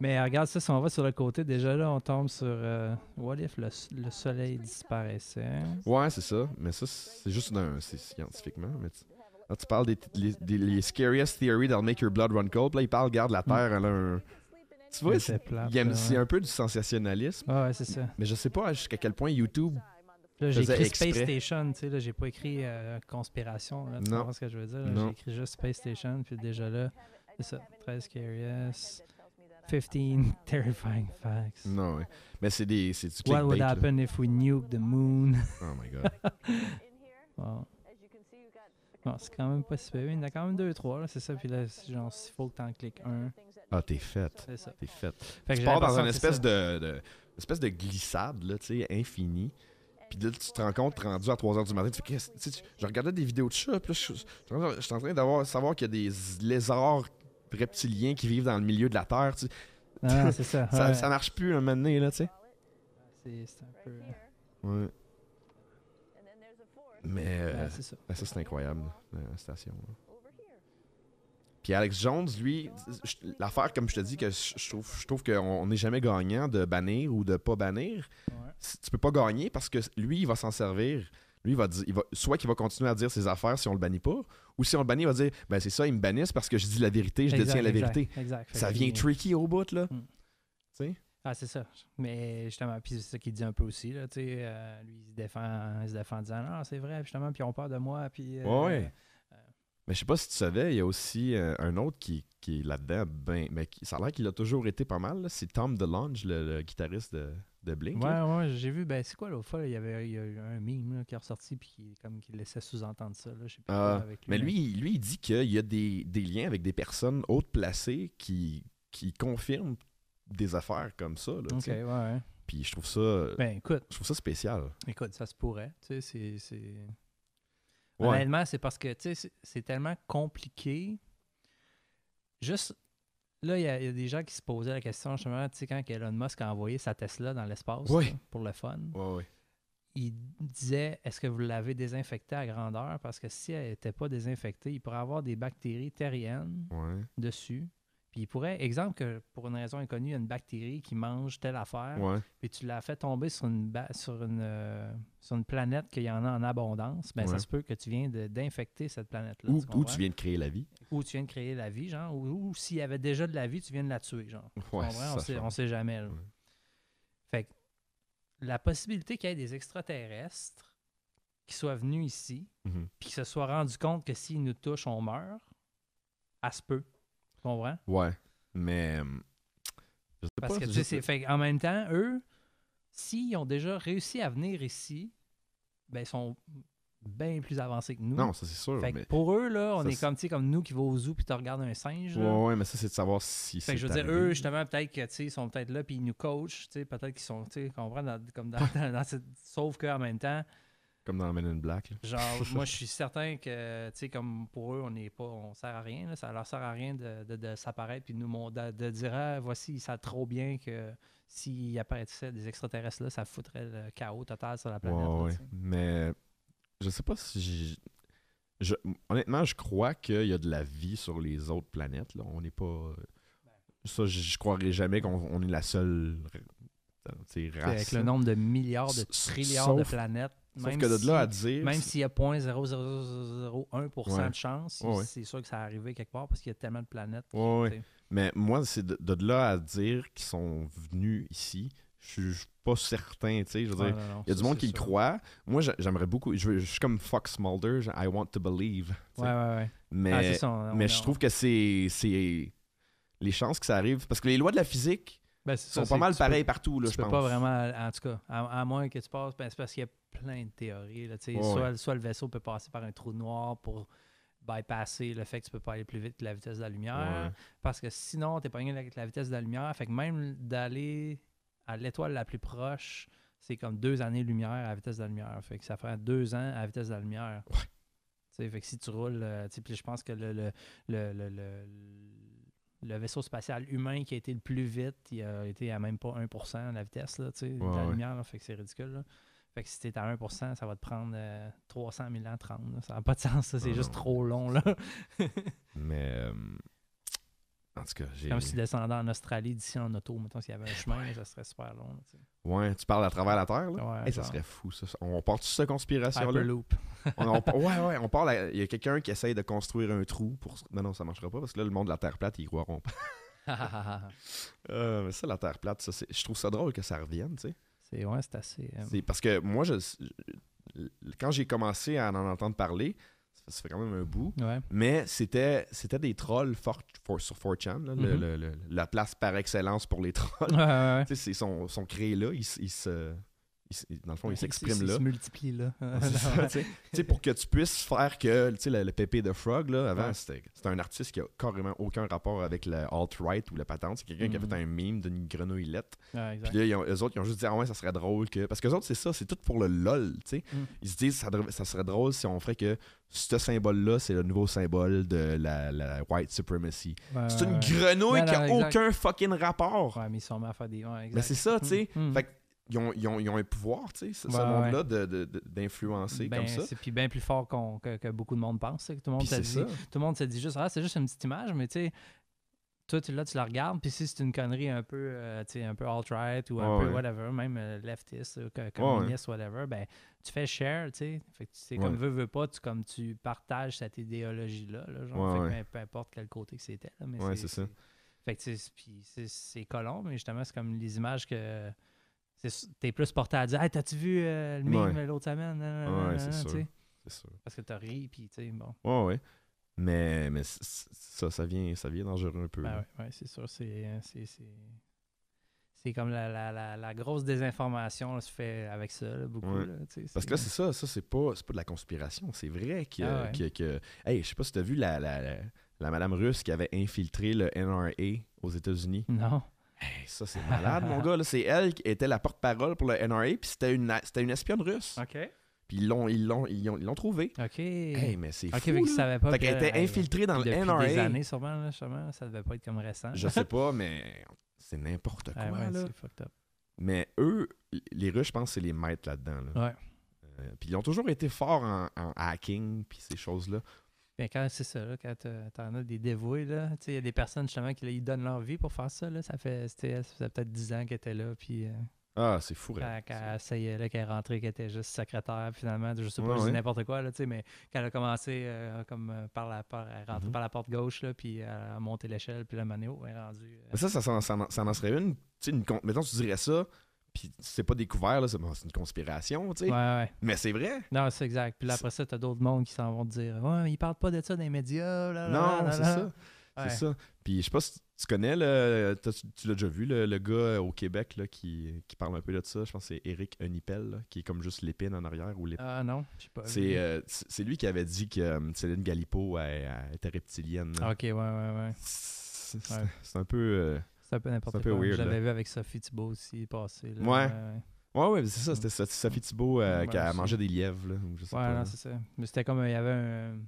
Speaker 1: Mais euh, regarde ça, si on va sur le côté, déjà là, on tombe sur euh, What if le, soleil disparaissait?
Speaker 2: Ouais, c'est ça. Mais ça, c'est juste. C'est scientifiquement. Mais tu, là, tu parles des, les, des- les scariest theories that'll make your blood run cold. Là, il parle, regarde, la Terre, elle a un. Tu vois, c'est
Speaker 1: ouais.
Speaker 2: un peu du sensationnalisme.
Speaker 1: Ouais, ouais, c'est ça.
Speaker 2: Mais je sais pas jusqu'à quel point YouTube.
Speaker 1: Là, j'ai écrit Space. Station, tu sais, là, j'ai pas écrit euh, conspiration, là, tu
Speaker 2: Non.
Speaker 1: ce que je veux dire? J'ai écrit juste Space Station, puis déjà là, c'est ça, 13 scariest, 15 terrifying facts.
Speaker 2: Non, ouais. Mais c'est des. C'est du
Speaker 1: What would
Speaker 2: là.
Speaker 1: happen if we nuke the moon?
Speaker 2: Oh my god.
Speaker 1: Bon. Bon, c'est quand même pas si. Il y en a quand même deux, trois, c'est ça. Puis là, genre, s'il faut que t'en cliques un,
Speaker 2: Ah, t'es faite.
Speaker 1: c'est ça.
Speaker 2: T'es faite.
Speaker 1: Fait
Speaker 2: tu pars dans une espèce de, de- espèce de glissade, là, tu sais, infinie. Puis là, tu te rends compte, rendu à 3h du matin, tu fais, Qu'est-ce- tu sais, tu- je regardais des vidéos de chats, puis là, je, je- je suis en train d'avoir savoir qu'il y a des lézards reptiliens qui vivent dans le milieu de la Terre. tu.
Speaker 1: Ah, c'est ça.
Speaker 2: Ça,
Speaker 1: ouais.
Speaker 2: ça marche plus un moment donné, là, tu sais.
Speaker 1: C'est un peu.
Speaker 2: Ouais. Mais euh,
Speaker 1: ouais, c'est ça.
Speaker 2: c'est incroyable, la station. là. Puis Alex Jones, lui, l'affaire, comme je te dis, que je trouve, je trouve qu'on n'est jamais gagnant de bannir ou de pas bannir.
Speaker 1: Ouais.
Speaker 2: tu peux pas gagner parce que lui, il va s'en servir. Lui, il va dire, il va, soit qu'il va continuer à dire ses affaires si on le bannit pas, ou si on le bannit, il va dire, ben c'est ça, ils me bannissent parce que je dis la vérité, je
Speaker 1: Exact,
Speaker 2: détiens la
Speaker 1: exact,
Speaker 2: vérité.
Speaker 1: Exact.
Speaker 2: Ça vient tricky au bout, là.
Speaker 1: Mm.
Speaker 2: Tu sais?
Speaker 1: Ah, c'est ça. Mais justement, puis c'est ça qu'il dit un peu aussi, là, tu sais. euh, lui, il se défend, il se défend en disant, non, c'est vrai, justement, puis ils ont peur de moi, puis... euh,
Speaker 2: Ouais, ouais. Mais je sais pas si tu savais, il y a aussi euh, un autre qui, qui est là-dedans, ben, mais qui- ça a l'air qu'il a toujours été pas mal. C'est Tom DeLonge, le, le guitariste de, de Blink. là.
Speaker 1: Ouais, ouais, j'ai vu, ben c'est quoi l'autre fois, là, il y avait il y a eu un meme là, qui est ressorti, puis qui, comme, qui laissait sous-entendre ça, là, je sais plus
Speaker 2: Ah,
Speaker 1: quoi avec lui.
Speaker 2: Mais lui, lui, il dit qu'il y a des, des liens avec des personnes hautes placées qui, qui confirment des affaires comme ça. Là,
Speaker 1: Ok, ouais.
Speaker 2: Puis je trouve ça,
Speaker 1: Ben écoute,
Speaker 2: je trouve ça spécial.
Speaker 1: écoute, ça se pourrait, tu sais, c'est...
Speaker 2: Ouais.
Speaker 1: Honnêtement, c'est parce que, c'est tellement compliqué. Juste, là, il y, a il y a des gens qui se posaient la question, justement, tu sais, quand Elon Musk a envoyé sa Tesla dans l'espace, là, pour le fun, il disait, est-ce que vous l'avez désinfectée à grandeur? Parce que si elle n'était pas désinfectée, il pourrait avoir des bactéries terriennes dessus. Puis il pourrait, exemple, que pour une raison inconnue, il y a une bactérie qui mange telle affaire,
Speaker 2: Ouais.
Speaker 1: puis tu l'as fait tomber sur une, ba- sur une, euh, sur une planète qu'il y en a en abondance, ben ça se peut que tu viens d'infecter cette planète-là.
Speaker 2: Ou,
Speaker 1: tu
Speaker 2: ou
Speaker 1: comprends?
Speaker 2: tu viens de créer la vie.
Speaker 1: Ou tu viens de créer la vie, genre, ou, ou s'il y avait déjà de la vie, tu viens de la tuer, genre.
Speaker 2: Ouais, ça
Speaker 1: on, sait, on sait jamais. là. Fait que la possibilité qu'il y ait des extraterrestres qui soient venus ici,
Speaker 2: Mhm.
Speaker 1: puis qui se soient rendus compte que s'ils nous touchent, on meurt, à se peut. Comprends?
Speaker 2: Ouais. Mais. hum, Je sais
Speaker 1: Parce
Speaker 2: pas.
Speaker 1: que, tu sais, fait en même temps, eux, s'ils ont déjà réussi à venir ici, ben, ils sont bien plus avancés que nous.
Speaker 2: Non, ça c'est sûr.
Speaker 1: Fait que
Speaker 2: mais...
Speaker 1: pour eux, là, on
Speaker 2: Ça,
Speaker 1: est comme, tu sais, comme nous qui va au zoo puis tu regardes un singe. là.
Speaker 2: Ouais, ouais, mais ça c'est de savoir si
Speaker 1: Fait que je veux dire, eux, justement, peut-être que, tu sais, ils sont peut-être là puis ils nous coachent, tu sais, peut-être qu'ils sont, tu sais, comprends, dans- comme dans, dans- dans cette... Sauf qu'en même temps,
Speaker 2: Comme dans Men in Black. là.
Speaker 1: genre, moi, je suis certain que, tu sais, comme pour eux, on n'est pas, on sert à rien, là, ça leur sert à rien de, de, de s'apparaître puis de nous de, de dire, ah, voici, ils savent trop bien que s'il apparaissait des extraterrestres là, ça foutrait le chaos total sur la planète.
Speaker 2: Ouais,
Speaker 1: là,
Speaker 2: ouais. Mais je sais pas si je- honnêtement, je crois qu'il y a de la vie sur les autres planètes. Là. On n'est pas. Ça, je, je croirais jamais qu'on on est la seule euh, race.
Speaker 1: Avec le nombre de milliards, de trilliards de planètes.
Speaker 2: Sauf
Speaker 1: même
Speaker 2: que de là
Speaker 1: si-
Speaker 2: à dire.
Speaker 1: Même s'il y a 0.0001%
Speaker 2: Ouais.
Speaker 1: de chance,
Speaker 2: Ouais, ouais.
Speaker 1: c'est sûr que ça va arriver quelque part parce qu'il y a tellement de planètes.
Speaker 2: Mais moi, c'est de, de là à dire qu'ils sont venus ici. Je suis- je suis pas certain, tu sais. Je veux dire, il y a du monde qui le croit. Moi, j'a- j'aimerais beaucoup. Je, suis comme Fox Mulder. I want to believe. tu sais.
Speaker 1: Ouais, ouais, ouais.
Speaker 2: Mais,
Speaker 1: Ah, c'est ça, on-
Speaker 2: mais
Speaker 1: on-
Speaker 2: je trouve que c'est les chances que ça arrive. Parce que les lois de la physique
Speaker 1: Ben,
Speaker 2: sont
Speaker 1: ça,
Speaker 2: pas mal pareilles partout, là, je
Speaker 1: peux
Speaker 2: pense.
Speaker 1: pas vraiment, en tout cas, à, à moins que tu passes, ben, c'est parce qu'il y a plein de théories. Là.
Speaker 2: Ouais,
Speaker 1: soit, soit le vaisseau peut passer par un trou noir pour bypasser le fait que tu peux pas aller plus vite que la vitesse de la lumière.
Speaker 2: Ouais.
Speaker 1: Parce que sinon, tu es pogné avec la vitesse de la lumière. Fait que même d'aller à l'étoile la plus proche, c'est comme deux années-lumière à la vitesse de la lumière. Fait que ça fait deux ans à la vitesse de la lumière.
Speaker 2: Ouais.
Speaker 1: Fait que si tu roules, euh, puis je pense que le, le, le, le, le- vaisseau spatial humain qui a été le plus vite, il a été à même pas 1% de la vitesse là, de la
Speaker 2: ouais.
Speaker 1: lumière. là. fait que c'est ridicule. là. Fait que si t'es à 1%, ça va te prendre euh, 300 000 ans 30. là. Ça n'a pas de sens, ça. C'est
Speaker 2: Non,
Speaker 1: juste
Speaker 2: non.
Speaker 1: trop long. là.
Speaker 2: Mais. euh, en tout cas, j'ai.
Speaker 1: Comme si tu descendais en Australie d'ici en auto, mettons, s'il y avait un chemin, là, ça serait super long. là.
Speaker 2: Ouais, tu parles à travers la Terre, là?
Speaker 1: Ouais,
Speaker 2: Hey, ça serait fou, ça. On part sur cette conspiration-là?
Speaker 1: Hyperloop.
Speaker 2: On, on- ouais, ouais, on parle. à- Il y a quelqu'un qui essaye de construire un trou pour. Mais non, ça marchera pas parce que là, le monde de la Terre plate, ils croiront pas. Euh, mais ça, la Terre plate, ça, je trouve ça drôle que ça revienne, tu sais.
Speaker 1: C'est ouais, c'est assez. euh,
Speaker 2: C'est parce que moi, je, quand j'ai commencé à en entendre parler, ça fait, quand même un bout,
Speaker 1: ouais.
Speaker 2: mais c'était c'était des trolls for- for- sur 4chan, là, le-
Speaker 1: Mhm.
Speaker 2: le- le- la place par excellence pour les trolls.
Speaker 1: Ouais, ouais,
Speaker 2: ils sont, sont créés là, ils, ils se, dans le fond,
Speaker 1: Il-
Speaker 2: s'expriment
Speaker 1: il-
Speaker 2: là.
Speaker 1: Il se multiplie là.
Speaker 2: Tu sais. Pour que tu puisses faire que, tu sais, le, le pépé de Frog, là, avant,
Speaker 1: Ouais.
Speaker 2: c'était un artiste qui a carrément aucun rapport avec le alt-right ou le patente. C'est quelqu'un qui a fait un meme d'une grenouillette.
Speaker 1: Ouais, exact.
Speaker 2: Puis là, ils ont- eux autres, ils ont juste dit, ah ouais, ça serait drôle que. Parce que autres, c'est ça, c'est tout pour le lol, tu sais.
Speaker 1: Mm.
Speaker 2: Ils se disent, ça, serait drôle si on ferait que ce symbole-là, c'est le nouveau symbole de la, la white supremacy.
Speaker 1: Ouais,
Speaker 2: C'est une grenouille qui a
Speaker 1: exact.
Speaker 2: aucun fucking rapport.
Speaker 1: Ouais, mais ils sont à faire des.
Speaker 2: Mais c'est ça, tu sais.
Speaker 1: Mm, mm.
Speaker 2: Fait qu'ils ont, ils ont, ils ont un pouvoir, tu sais, ce, ce monde-là, de- de- de- d'influencer
Speaker 1: Ben,
Speaker 2: comme ça.
Speaker 1: C'est puis bien plus fort qu'on- que, que beaucoup de monde pense. que tout le monde se dit,
Speaker 2: ça.
Speaker 1: tout le monde se dit juste ah c'est juste une petite image, mais tu sais. Toi, tu, là, tu la regardes, puis si c'est une connerie un peu, euh, tu sais, un peu alt-right ou un peu
Speaker 2: ouais.
Speaker 1: whatever, même euh, leftist, ou co- communiste, whatever, ben, tu fais share, tu sais. Fait que c'est comme
Speaker 2: Ouais.
Speaker 1: veux, veux pas, tu, comme tu partages cette idéologie-là, là, genre, fait que ben, peu importe quel côté que c'était. là, mais
Speaker 2: c'est ça.
Speaker 1: Fait que, tu sais, c'est- colon, mais justement, c'est comme les images que t'es plus porté à dire Hey, t'as-tu vu euh, le meme
Speaker 2: Ouais.
Speaker 1: l'autre semaine?
Speaker 2: Ouais, c'est sûr.
Speaker 1: Parce que t'as ri, puis tu sais, bon.
Speaker 2: Ouais, ouais. Mais, mais ça, ça vient, ça vient dangereux un peu.
Speaker 1: Ben ouais, ouais, c'est sûr. C'est, euh, c'est, comme la, la, la, la grosse désinformation là, se fait avec ça, là, beaucoup.
Speaker 2: Ouais.
Speaker 1: Là,
Speaker 2: Parce que là, c'est ça, ça, c'est pas, c'est pas de la conspiration. C'est vrai que,
Speaker 1: Ah ouais.
Speaker 2: que, que- Hey, je sais pas si t'as vu la, la, la madame russe qui avait infiltré le NRA aux États-Unis.
Speaker 1: Non.
Speaker 2: Hey, ça, c'est malade, mon gars. C'est elle qui était la porte-parole pour le NRA, puis c'était une, une espionne russe.
Speaker 1: OK.
Speaker 2: Puis ils l'ont, ils l'ont, ils l'ont, trouvé.
Speaker 1: OK.
Speaker 2: Hey, mais c'est
Speaker 1: OK,
Speaker 2: fou.
Speaker 1: fait pas
Speaker 2: Fait qu'elle était infiltrée dans le
Speaker 1: depuis
Speaker 2: NRA.
Speaker 1: des années, sûrement, là, sûrement, ça devait pas être comme récent.
Speaker 2: Je sais pas, mais c'est n'importe quoi,
Speaker 1: Ah ouais,
Speaker 2: là.
Speaker 1: fucked up.
Speaker 2: Mais eux, les Russes, je pense que c'est les maîtres là-dedans. là.
Speaker 1: Ouais.
Speaker 2: Euh, puis ils ont toujours été forts en, en hacking, puis ces choses-là.
Speaker 1: Bien, quand c'est ça, là, quand t'en as des dévoués, là, il y a des personnes justement qui là, ils donnent leur vie pour faire ça. Là, ça fait, ça faisait peut-être 10 ans qu'elle était là, puis euh,
Speaker 2: Ah, c'est fou.
Speaker 1: quand, quand elle essayait, là, qu'elle est rentrée, qu'elle était juste secrétaire, finalement, je sais pas,
Speaker 2: Ouais,
Speaker 1: n'importe quoi, là, mais quand elle a commencé euh, comme euh, par la par, elle est rentrée
Speaker 2: Mhm.
Speaker 1: par la porte gauche, là, puis elle a monté l'échelle, puis la manéo elle est rendue. euh,
Speaker 2: Mais ça, ça, ça, ça en- serait une. Une mettons, tu dirais ça, puis c'est pas découvert, là, c'est bon, une conspiration, tu sais.
Speaker 1: ouais, ouais.
Speaker 2: Mais c'est vrai.
Speaker 1: Non, c'est exact. Puis là, après ça, t'as d'autres mondes qui s'en vont te dire Ouais, ils parlent pas de ça dans les médias. là,
Speaker 2: Non, c'est ça.
Speaker 1: Ouais.
Speaker 2: C'est ça. Puis je sais pas si tu connais, le, tu, l'as déjà vu, le, le gars euh, au Québec là, qui, qui parle un peu de ça. Je pense que c'est Eric Hunipel, là, qui est comme juste l'épine en arrière. ou.
Speaker 1: Ah non, je sais pas.
Speaker 2: C'est euh, c'est lui qui avait dit que euh, Céline Galipo elle- elle était reptilienne. là.
Speaker 1: Ok, ouais, ouais, ouais.
Speaker 2: C'est
Speaker 1: Ouais.
Speaker 2: un peu. euh,
Speaker 1: C'est un peu n'importe quoi.
Speaker 2: weird, là.
Speaker 1: vu avec Sophie Thibault aussi passer. là.
Speaker 2: Ouais.
Speaker 1: ouais.
Speaker 2: Ouais, ouais, c'est ça. C'était Sophie Thibault euh,
Speaker 1: Ouais,
Speaker 2: qui a mangé des lièvres. Là, ou je sais
Speaker 1: Ouais,
Speaker 2: pas,
Speaker 1: non,
Speaker 2: là.
Speaker 1: c'est ça. Mais c'était comme, il y avait un,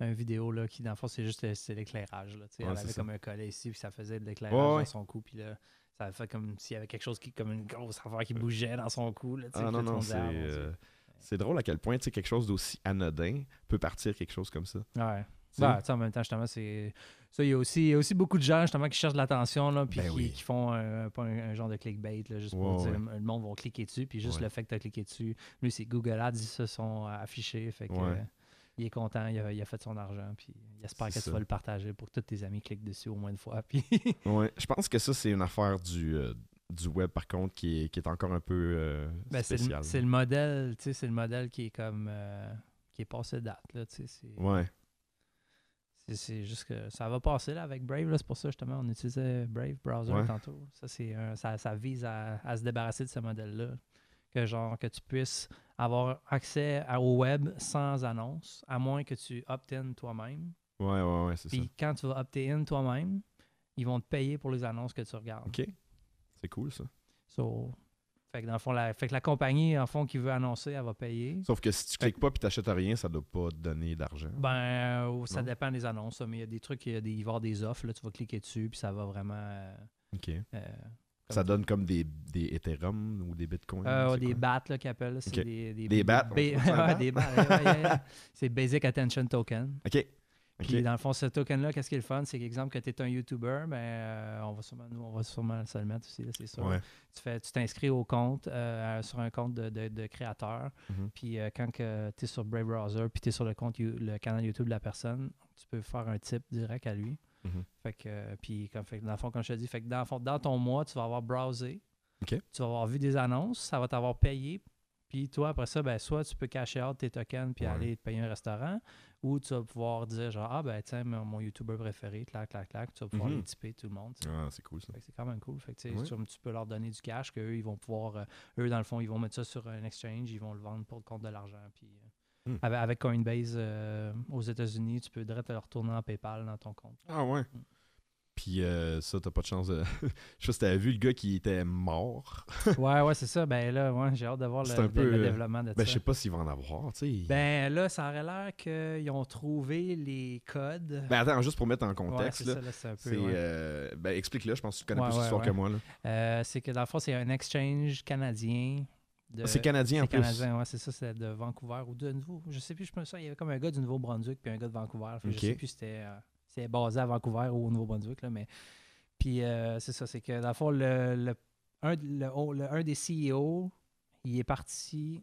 Speaker 1: un vidéo là, qui, dans le fond, c'est juste c'est l'éclairage. Là.
Speaker 2: Ouais,
Speaker 1: Elle avait
Speaker 2: ça.
Speaker 1: comme un collet ici, puis ça faisait de l'éclairage dans son cou. Puis là, ça a fait comme s'il y avait quelque chose qui, comme une grosse affaire qui bougeait dans son cou. Là,
Speaker 2: Ah non, non, c'est.
Speaker 1: Ah,
Speaker 2: euh, C'est drôle à quel point tu sais, quelque chose d'aussi anodin peut partir quelque chose comme ça.
Speaker 1: Ouais. Bah, en même temps, justement, c'est. Ça, il y, a aussi, il y a aussi beaucoup de gens, justement, qui cherchent de l'attention, là, puis
Speaker 2: Ben
Speaker 1: qui,
Speaker 2: oui.
Speaker 1: qui font un, pas un, un genre de clickbait, là, juste pour dire,
Speaker 2: ouais.
Speaker 1: le monde va cliquer dessus, puis juste
Speaker 2: Ouais.
Speaker 1: le fait que tu as cliqué dessus. Lui, c'est Google Ads, ils se sont affichés, fait que.
Speaker 2: Ouais.
Speaker 1: euh, il est content, il a, il a fait son argent, puis il espère que
Speaker 2: C'est
Speaker 1: tu
Speaker 2: ça.
Speaker 1: vas le partager pour que tous tes amis cliquent dessus au moins une fois. Puis
Speaker 2: Ouais, je pense que ça, c'est une affaire du, euh, du web, par contre, qui est, qui est encore un peu euh,
Speaker 1: Ben, c'est le,
Speaker 2: spéciale.
Speaker 1: c'est le modèle, tu sais, c'est le modèle qui est comme. euh, qui est passé date, là, tu sais. c'est-
Speaker 2: Ouais,
Speaker 1: C'est- juste que ça va passer là, avec Brave. C'est pour ça justement on utilisait Brave Browser
Speaker 2: Ouais.
Speaker 1: tantôt. Ça, c'est un- ça, ça vise à, à se débarrasser de ce modèle-là. Que genre que tu puisses avoir accès à- au web sans annonce, à moins que tu opt-in toi-même.
Speaker 2: ouais, ouais, ouais, c'est ça.
Speaker 1: Puis quand tu vas opt-in toi-même, ils vont te payer pour les annonces que tu regardes.
Speaker 2: Ok, c'est cool ça.
Speaker 1: So, Fait que dans le fond, la, fait que la compagnie, en fond, qui veut annoncer, elle va payer.
Speaker 2: Sauf que si tu cliques pas puis t'achètes rien, ça doit pas te donner d'argent.
Speaker 1: Ben, euh, ça
Speaker 2: Non?
Speaker 1: dépend des annonces, mais il y a des trucs, il y a des, il va y avoir des offres, là, tu vas cliquer dessus, puis ça va vraiment. euh,
Speaker 2: OK.
Speaker 1: euh,
Speaker 2: Ça donne comme des, des Ethereum ou des Bitcoins.
Speaker 1: euh, des? BAT là, qu'ils appellent. Des, des,
Speaker 2: Des BAT,
Speaker 1: ouais,
Speaker 2: BAT?
Speaker 1: ouais, ouais. C'est Basic Attention Token.
Speaker 2: OK.
Speaker 1: Puis dans le fond, ce token-là, qu'est-ce qui est le fun? C'est qu'exemple que tu es un YouTuber, ben, euh, on va sûrement, nous, on va sûrement se le mettre aussi, là, c'est sûr.
Speaker 2: Ouais.
Speaker 1: Tu fais, tu t'inscris au compte, euh, sur un compte de, de- de créateur.
Speaker 2: Mhm.
Speaker 1: Puis euh, quand tu es sur Brave Browser, puis tu es sur le compte, le canal YouTube de la personne, tu peux faire un tip direct à lui.
Speaker 2: Mhm.
Speaker 1: Fait que, euh, puis comme, fait dans le fond, comme je te dis, fait que dans, le fond, dans ton mois, tu vas avoir browsé. Tu vas avoir vu des annonces, ça va t'avoir payé. Puis toi, après ça, ben, soit tu peux cacher out tes tokens puis
Speaker 2: Ouais.
Speaker 1: aller te payer un restaurant, ou tu vas pouvoir dire genre, ah ben tiens, mon, mon YouTuber préféré, clac, clac, clac, tu vas pouvoir
Speaker 2: Mhm.
Speaker 1: les tiper tout le monde.
Speaker 2: Ah, c'est cool ça.
Speaker 1: C'est quand même cool. Fait que, tu peux leur donner du cash, qu'eux, ils vont pouvoir, euh, eux, dans le fond, ils vont mettre ça sur un exchange, ils vont le vendre pour le compte de l'argent. Puis, euh,
Speaker 2: Hmm.
Speaker 1: avec, avec Coinbase euh, aux États-Unis, tu peux direct te le retourner en PayPal dans ton compte.
Speaker 2: Ah ouais.
Speaker 1: Mm.
Speaker 2: Puis euh, ça, t'as pas de chance de. Je sais pas si t'avais vu le gars qui était mort.
Speaker 1: ouais, ouais, c'est ça. Ben là, ouais, j'ai hâte de voir le,
Speaker 2: peu, euh,
Speaker 1: développement de
Speaker 2: Ben, je
Speaker 1: ça.
Speaker 2: sais pas s'il va en avoir, tu sais.
Speaker 1: Ben là, ça aurait l'air qu'ils ont trouvé les codes.
Speaker 2: Ben, attends, juste pour mettre en
Speaker 1: ouais,
Speaker 2: contexte,
Speaker 1: c'est ça, là, c'est un peu. Ouais.
Speaker 2: euh, ben, explique-le, je pense que tu connais
Speaker 1: Ouais,
Speaker 2: plus l'histoire que moi, là.
Speaker 1: Euh, c'est que dans le fond, c'est un exchange canadien. de-
Speaker 2: c'est canadien en
Speaker 1: C'est
Speaker 2: plus.
Speaker 1: canadien, ouais, c'est ça, c'est de Vancouver ou de nouveau. Je sais plus, je pense ça. Il y avait comme un gars du Nouveau-Brunswick puis un gars de Vancouver. Fait. Je sais plus c'était c'était basé à Vancouver ou au Nouveau-Brunswick, là, mais. Puis euh, c'est ça, c'est que dans le fond, le, le- un, le- oh, le- un des CEO, il est parti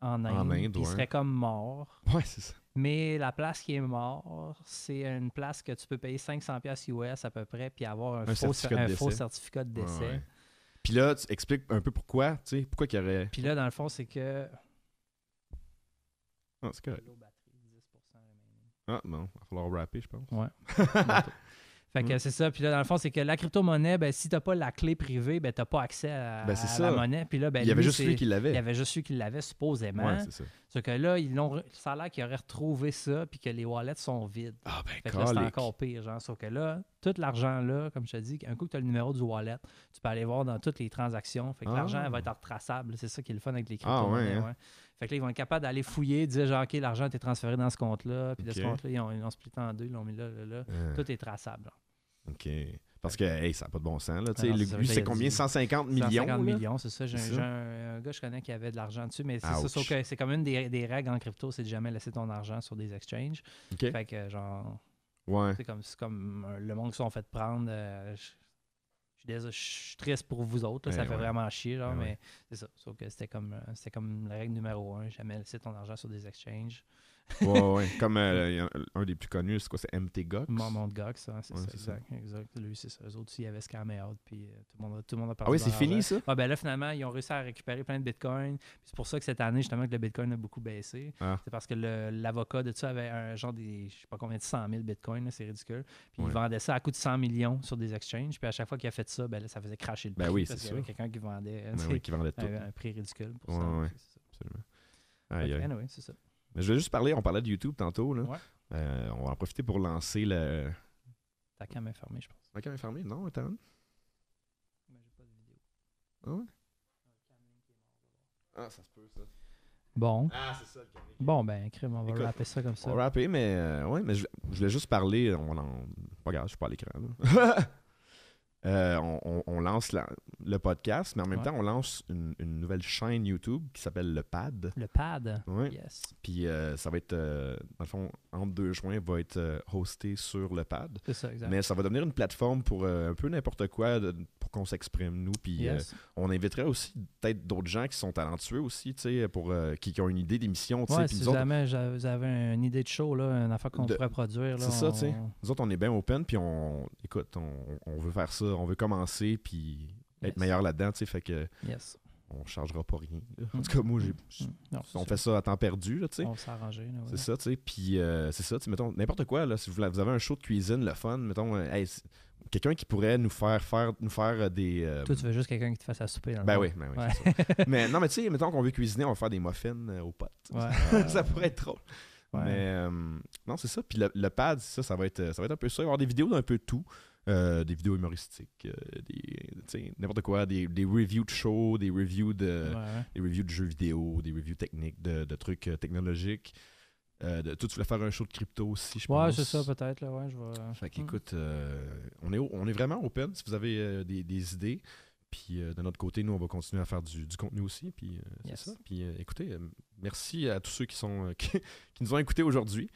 Speaker 1: en Inde.
Speaker 2: En Inde,
Speaker 1: puis Il serait comme mort.
Speaker 2: Ouais, c'est ça.
Speaker 1: Mais la place qui est mort, c'est une place que tu peux payer 500$ piastres US à peu près, puis avoir un,
Speaker 2: Un
Speaker 1: faux,
Speaker 2: certificat de
Speaker 1: un faux
Speaker 2: décès.
Speaker 1: certificat de décès.
Speaker 2: ouais. Puis là, tu expliques un peu pourquoi, tu sais, pourquoi qu'il y aurait.
Speaker 1: Puis là, dans le fond, c'est que.
Speaker 2: Ah, c'est correct. Ah, non, il va falloir rapper, je pense.
Speaker 1: Ouais. Fait que
Speaker 2: Mm.
Speaker 1: c'est ça. Puis là, dans le fond, c'est que la crypto-monnaie, ben, si tu n'as pas la clé privée, ben, tu n'as pas accès à,
Speaker 2: Ben,
Speaker 1: à la monnaie. Puis là, ben,
Speaker 2: il y avait juste lui qui
Speaker 1: Il y
Speaker 2: l'avait.
Speaker 1: avait juste lui qui l'avait, supposément.
Speaker 2: Ouais, c'est ça.
Speaker 1: Sauf que là, ils l'ont, ça a l'air qu'il aurait retrouvé ça, puis que les wallets sont vides.
Speaker 2: Ah, ben,
Speaker 1: Fait que là, c'est encore pire, genre. Sauf que là, tout l'argent là, comme je te dis, un coup que tu as le numéro du wallet, tu peux aller voir dans toutes les transactions. Fait que
Speaker 2: Ah.
Speaker 1: l'argent elle va être retraçable. C'est ça qui est le fun avec les
Speaker 2: Ah, ouais,
Speaker 1: crypto-monnaies.
Speaker 2: hein.
Speaker 1: Fait que là, ils vont être capables d'aller fouiller, dire genre, OK, l'argent a été transféré dans ce compte-là, puis de ce compte-là, ils ont, ils l'ont splitté en deux, ils l'ont mis là, là, là.
Speaker 2: Euh,
Speaker 1: Tout est traçable. là.
Speaker 2: OK. Parce que, hey, ça n'a pas de bon sens, là.
Speaker 1: Ah non,
Speaker 2: le-
Speaker 1: il
Speaker 2: c'est combien?
Speaker 1: dit-
Speaker 2: 150 millions?
Speaker 1: 150
Speaker 2: là?
Speaker 1: millions, c'est ça. J'ai un, un- un gars que je connais qui avait de l'argent dessus, mais c'est ça. Sauf que c'est comme une des, des règles en crypto, c'est de jamais laisser ton argent sur des exchanges. Fait que, genre,
Speaker 2: Ouais.
Speaker 1: C'est comme, comme euh, le monde qui sont fait prendre. euh, je, suis triste pour vous autres. là, ça
Speaker 2: Eh
Speaker 1: fait
Speaker 2: ouais.
Speaker 1: vraiment chier, genre,
Speaker 2: Eh
Speaker 1: mais c'est ça. Sauf que c'était comme, euh, comme la règle numéro un. Jamais laisser ton argent sur des exchanges.
Speaker 2: Ouais, ouais. Comme euh, il y un des plus connus, c'est quoi? C'est MT Gox?
Speaker 1: Mon de Gox, c'est
Speaker 2: Ouais,
Speaker 1: ça, exact. Lui, c'est ça. Eux autres, ils avaient scamé out, puis euh, tout, le monde tout le monde a
Speaker 2: Ah
Speaker 1: perdu
Speaker 2: oui, c'est fini, ça?
Speaker 1: Ouais, ben là, finalement, ils ont réussi à récupérer plein de bitcoins. C'est pour ça que cette année, justement, que le bitcoin a beaucoup baissé.
Speaker 2: Ah.
Speaker 1: C'est parce que l'avocat de ça avait un genre des, je sais pas combien de 100 000 bitcoins, c'est ridicule. Puis
Speaker 2: Ouais.
Speaker 1: il vendait ça à coût de 100 millions sur des exchanges. Puis à chaque fois qu'il a fait ça, ben là, ça faisait cracher le
Speaker 2: Ben
Speaker 1: prix.
Speaker 2: oui,
Speaker 1: parce
Speaker 2: c'est
Speaker 1: y avait
Speaker 2: ça.
Speaker 1: quelqu'un qui vendait
Speaker 2: Ben oui, qui vendait tout.
Speaker 1: un, un prix ridicule pour
Speaker 2: Ouais,
Speaker 1: ça.
Speaker 2: ouais. Absolument. Aïe, aïe.
Speaker 1: anyway, c'est ça.
Speaker 2: Mais je vais juste parler, on parlait de YouTube tantôt. Là.
Speaker 1: Ouais.
Speaker 2: Euh, on va en profiter pour lancer le.
Speaker 1: Ta cam est fermée, je pense.
Speaker 2: La caméra est fermée? Non, attends.
Speaker 1: Mais j'ai pas de vidéo.
Speaker 2: Ah ouais? Ah, ça se peut, ça.
Speaker 1: Bon.
Speaker 2: Ah, c'est ça, le caméra.
Speaker 1: Bon, ben, crème, on va
Speaker 2: Écoute,
Speaker 1: rapper ça comme ça.
Speaker 2: On va rapper, mais euh, ouais, mais je, je voulais juste parler. On en, pas grave, je suis pas à l'écran. Euh, on, on- lance la- le podcast, mais en même
Speaker 1: Ouais.
Speaker 2: temps, on lance une, une nouvelle chaîne YouTube qui s'appelle Le Pad.
Speaker 1: Le pad.
Speaker 2: Ouais.
Speaker 1: Yes.
Speaker 2: Puis euh, ça va être, euh, dans le fond, entre deux juin, va être euh, hosté sur le pad.
Speaker 1: C'est ça, exact.
Speaker 2: Mais ça va devenir une plateforme pour un peu n'importe quoi, de- pour qu'on s'exprime, nous. Puis
Speaker 1: yes.
Speaker 2: on inviterait aussi peut-être d'autres gens qui sont talentueux aussi, tu sais, pour, euh, qui, qui ont une idée d'émission.
Speaker 1: Ouais, si
Speaker 2: autres,
Speaker 1: jamais j'a- vous avez une idée de show, là, une affaire qu'on pourrait produire.
Speaker 2: c'est ça, tu sais. Nous autres, on est bien open, puis on, écoute, on, on veut faire ça, on veut commencer, puis être
Speaker 1: Yes.
Speaker 2: meilleur là-dedans, tu sais, fait que
Speaker 1: Yes.
Speaker 2: on chargera pas rien. là. En
Speaker 1: Mm.
Speaker 2: tout cas, moi, j'ai,
Speaker 1: Mm. Non, c'est
Speaker 2: on fait ça à temps perdu, là, tu sais.
Speaker 1: On va s'arranger. là, ouais.
Speaker 2: C'est ça, tu sais. Puis euh, c'est ça, tu sais, mettons, n'importe quoi, là, si vous, avez un show de cuisine, le fun, mettons, euh, hey, quelqu'un qui pourrait nous faire faire, nous faire euh, des. euh,
Speaker 1: Toi, tu veux juste quelqu'un qui te fasse à souper. Dans le
Speaker 2: ben oui, ben oui,
Speaker 1: Ouais.
Speaker 2: c'est ça. Mais non, mais tu sais, mettons qu'on veut cuisiner, on va faire des muffins aux potes.
Speaker 1: Ouais,
Speaker 2: ça pourrait être drôle.
Speaker 1: Ouais.
Speaker 2: Mais euh, non, c'est ça. Puis le, le pad, ça, ça va être, ça va être un peu ça. Il va y avoir des vidéos d'un peu tout. Euh, des vidéos humoristiques, euh, des, n'importe quoi, des, des reviews de shows, des reviews de,
Speaker 1: Ouais, ouais.
Speaker 2: des reviews de jeux vidéo, des reviews techniques, de, de trucs euh, technologiques. Euh, de, toi, tu voulais faire un show de crypto aussi, je
Speaker 1: Ouais,
Speaker 2: pense.
Speaker 1: c'est ça, peut-être. Là, ouais, je vais...
Speaker 2: Fait
Speaker 1: Hmm.
Speaker 2: qu'écoute, euh, on, est, on est vraiment open si vous avez euh, des, des idées. Puis de notre côté, nous, on va continuer à faire du, du contenu aussi. Puis c'est ça. Puis écoutez, merci à tous ceux qui sont qui, qui nous ont écoutés aujourd'hui.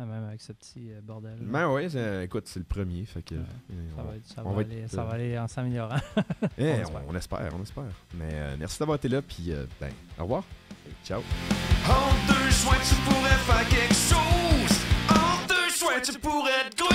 Speaker 1: Ah, même avec ce petit euh, bordel.
Speaker 2: Ben ouais, c'est- écoute, c'est le premier. Fait que
Speaker 1: Ouais.
Speaker 2: euh,
Speaker 1: Ça
Speaker 2: on,
Speaker 1: va, être- ça aller,
Speaker 2: être,
Speaker 1: ça
Speaker 2: euh,
Speaker 1: va aller en s'améliorant.
Speaker 2: eh,
Speaker 1: on
Speaker 2: on,
Speaker 1: espère.
Speaker 2: on espère, on espère. Mais euh, merci d'avoir été là. Puis euh, ben, au revoir. Ciao.
Speaker 4: En deux choix, tu pourrais faire quelque chose. En deux choix, tu pourrais grouiller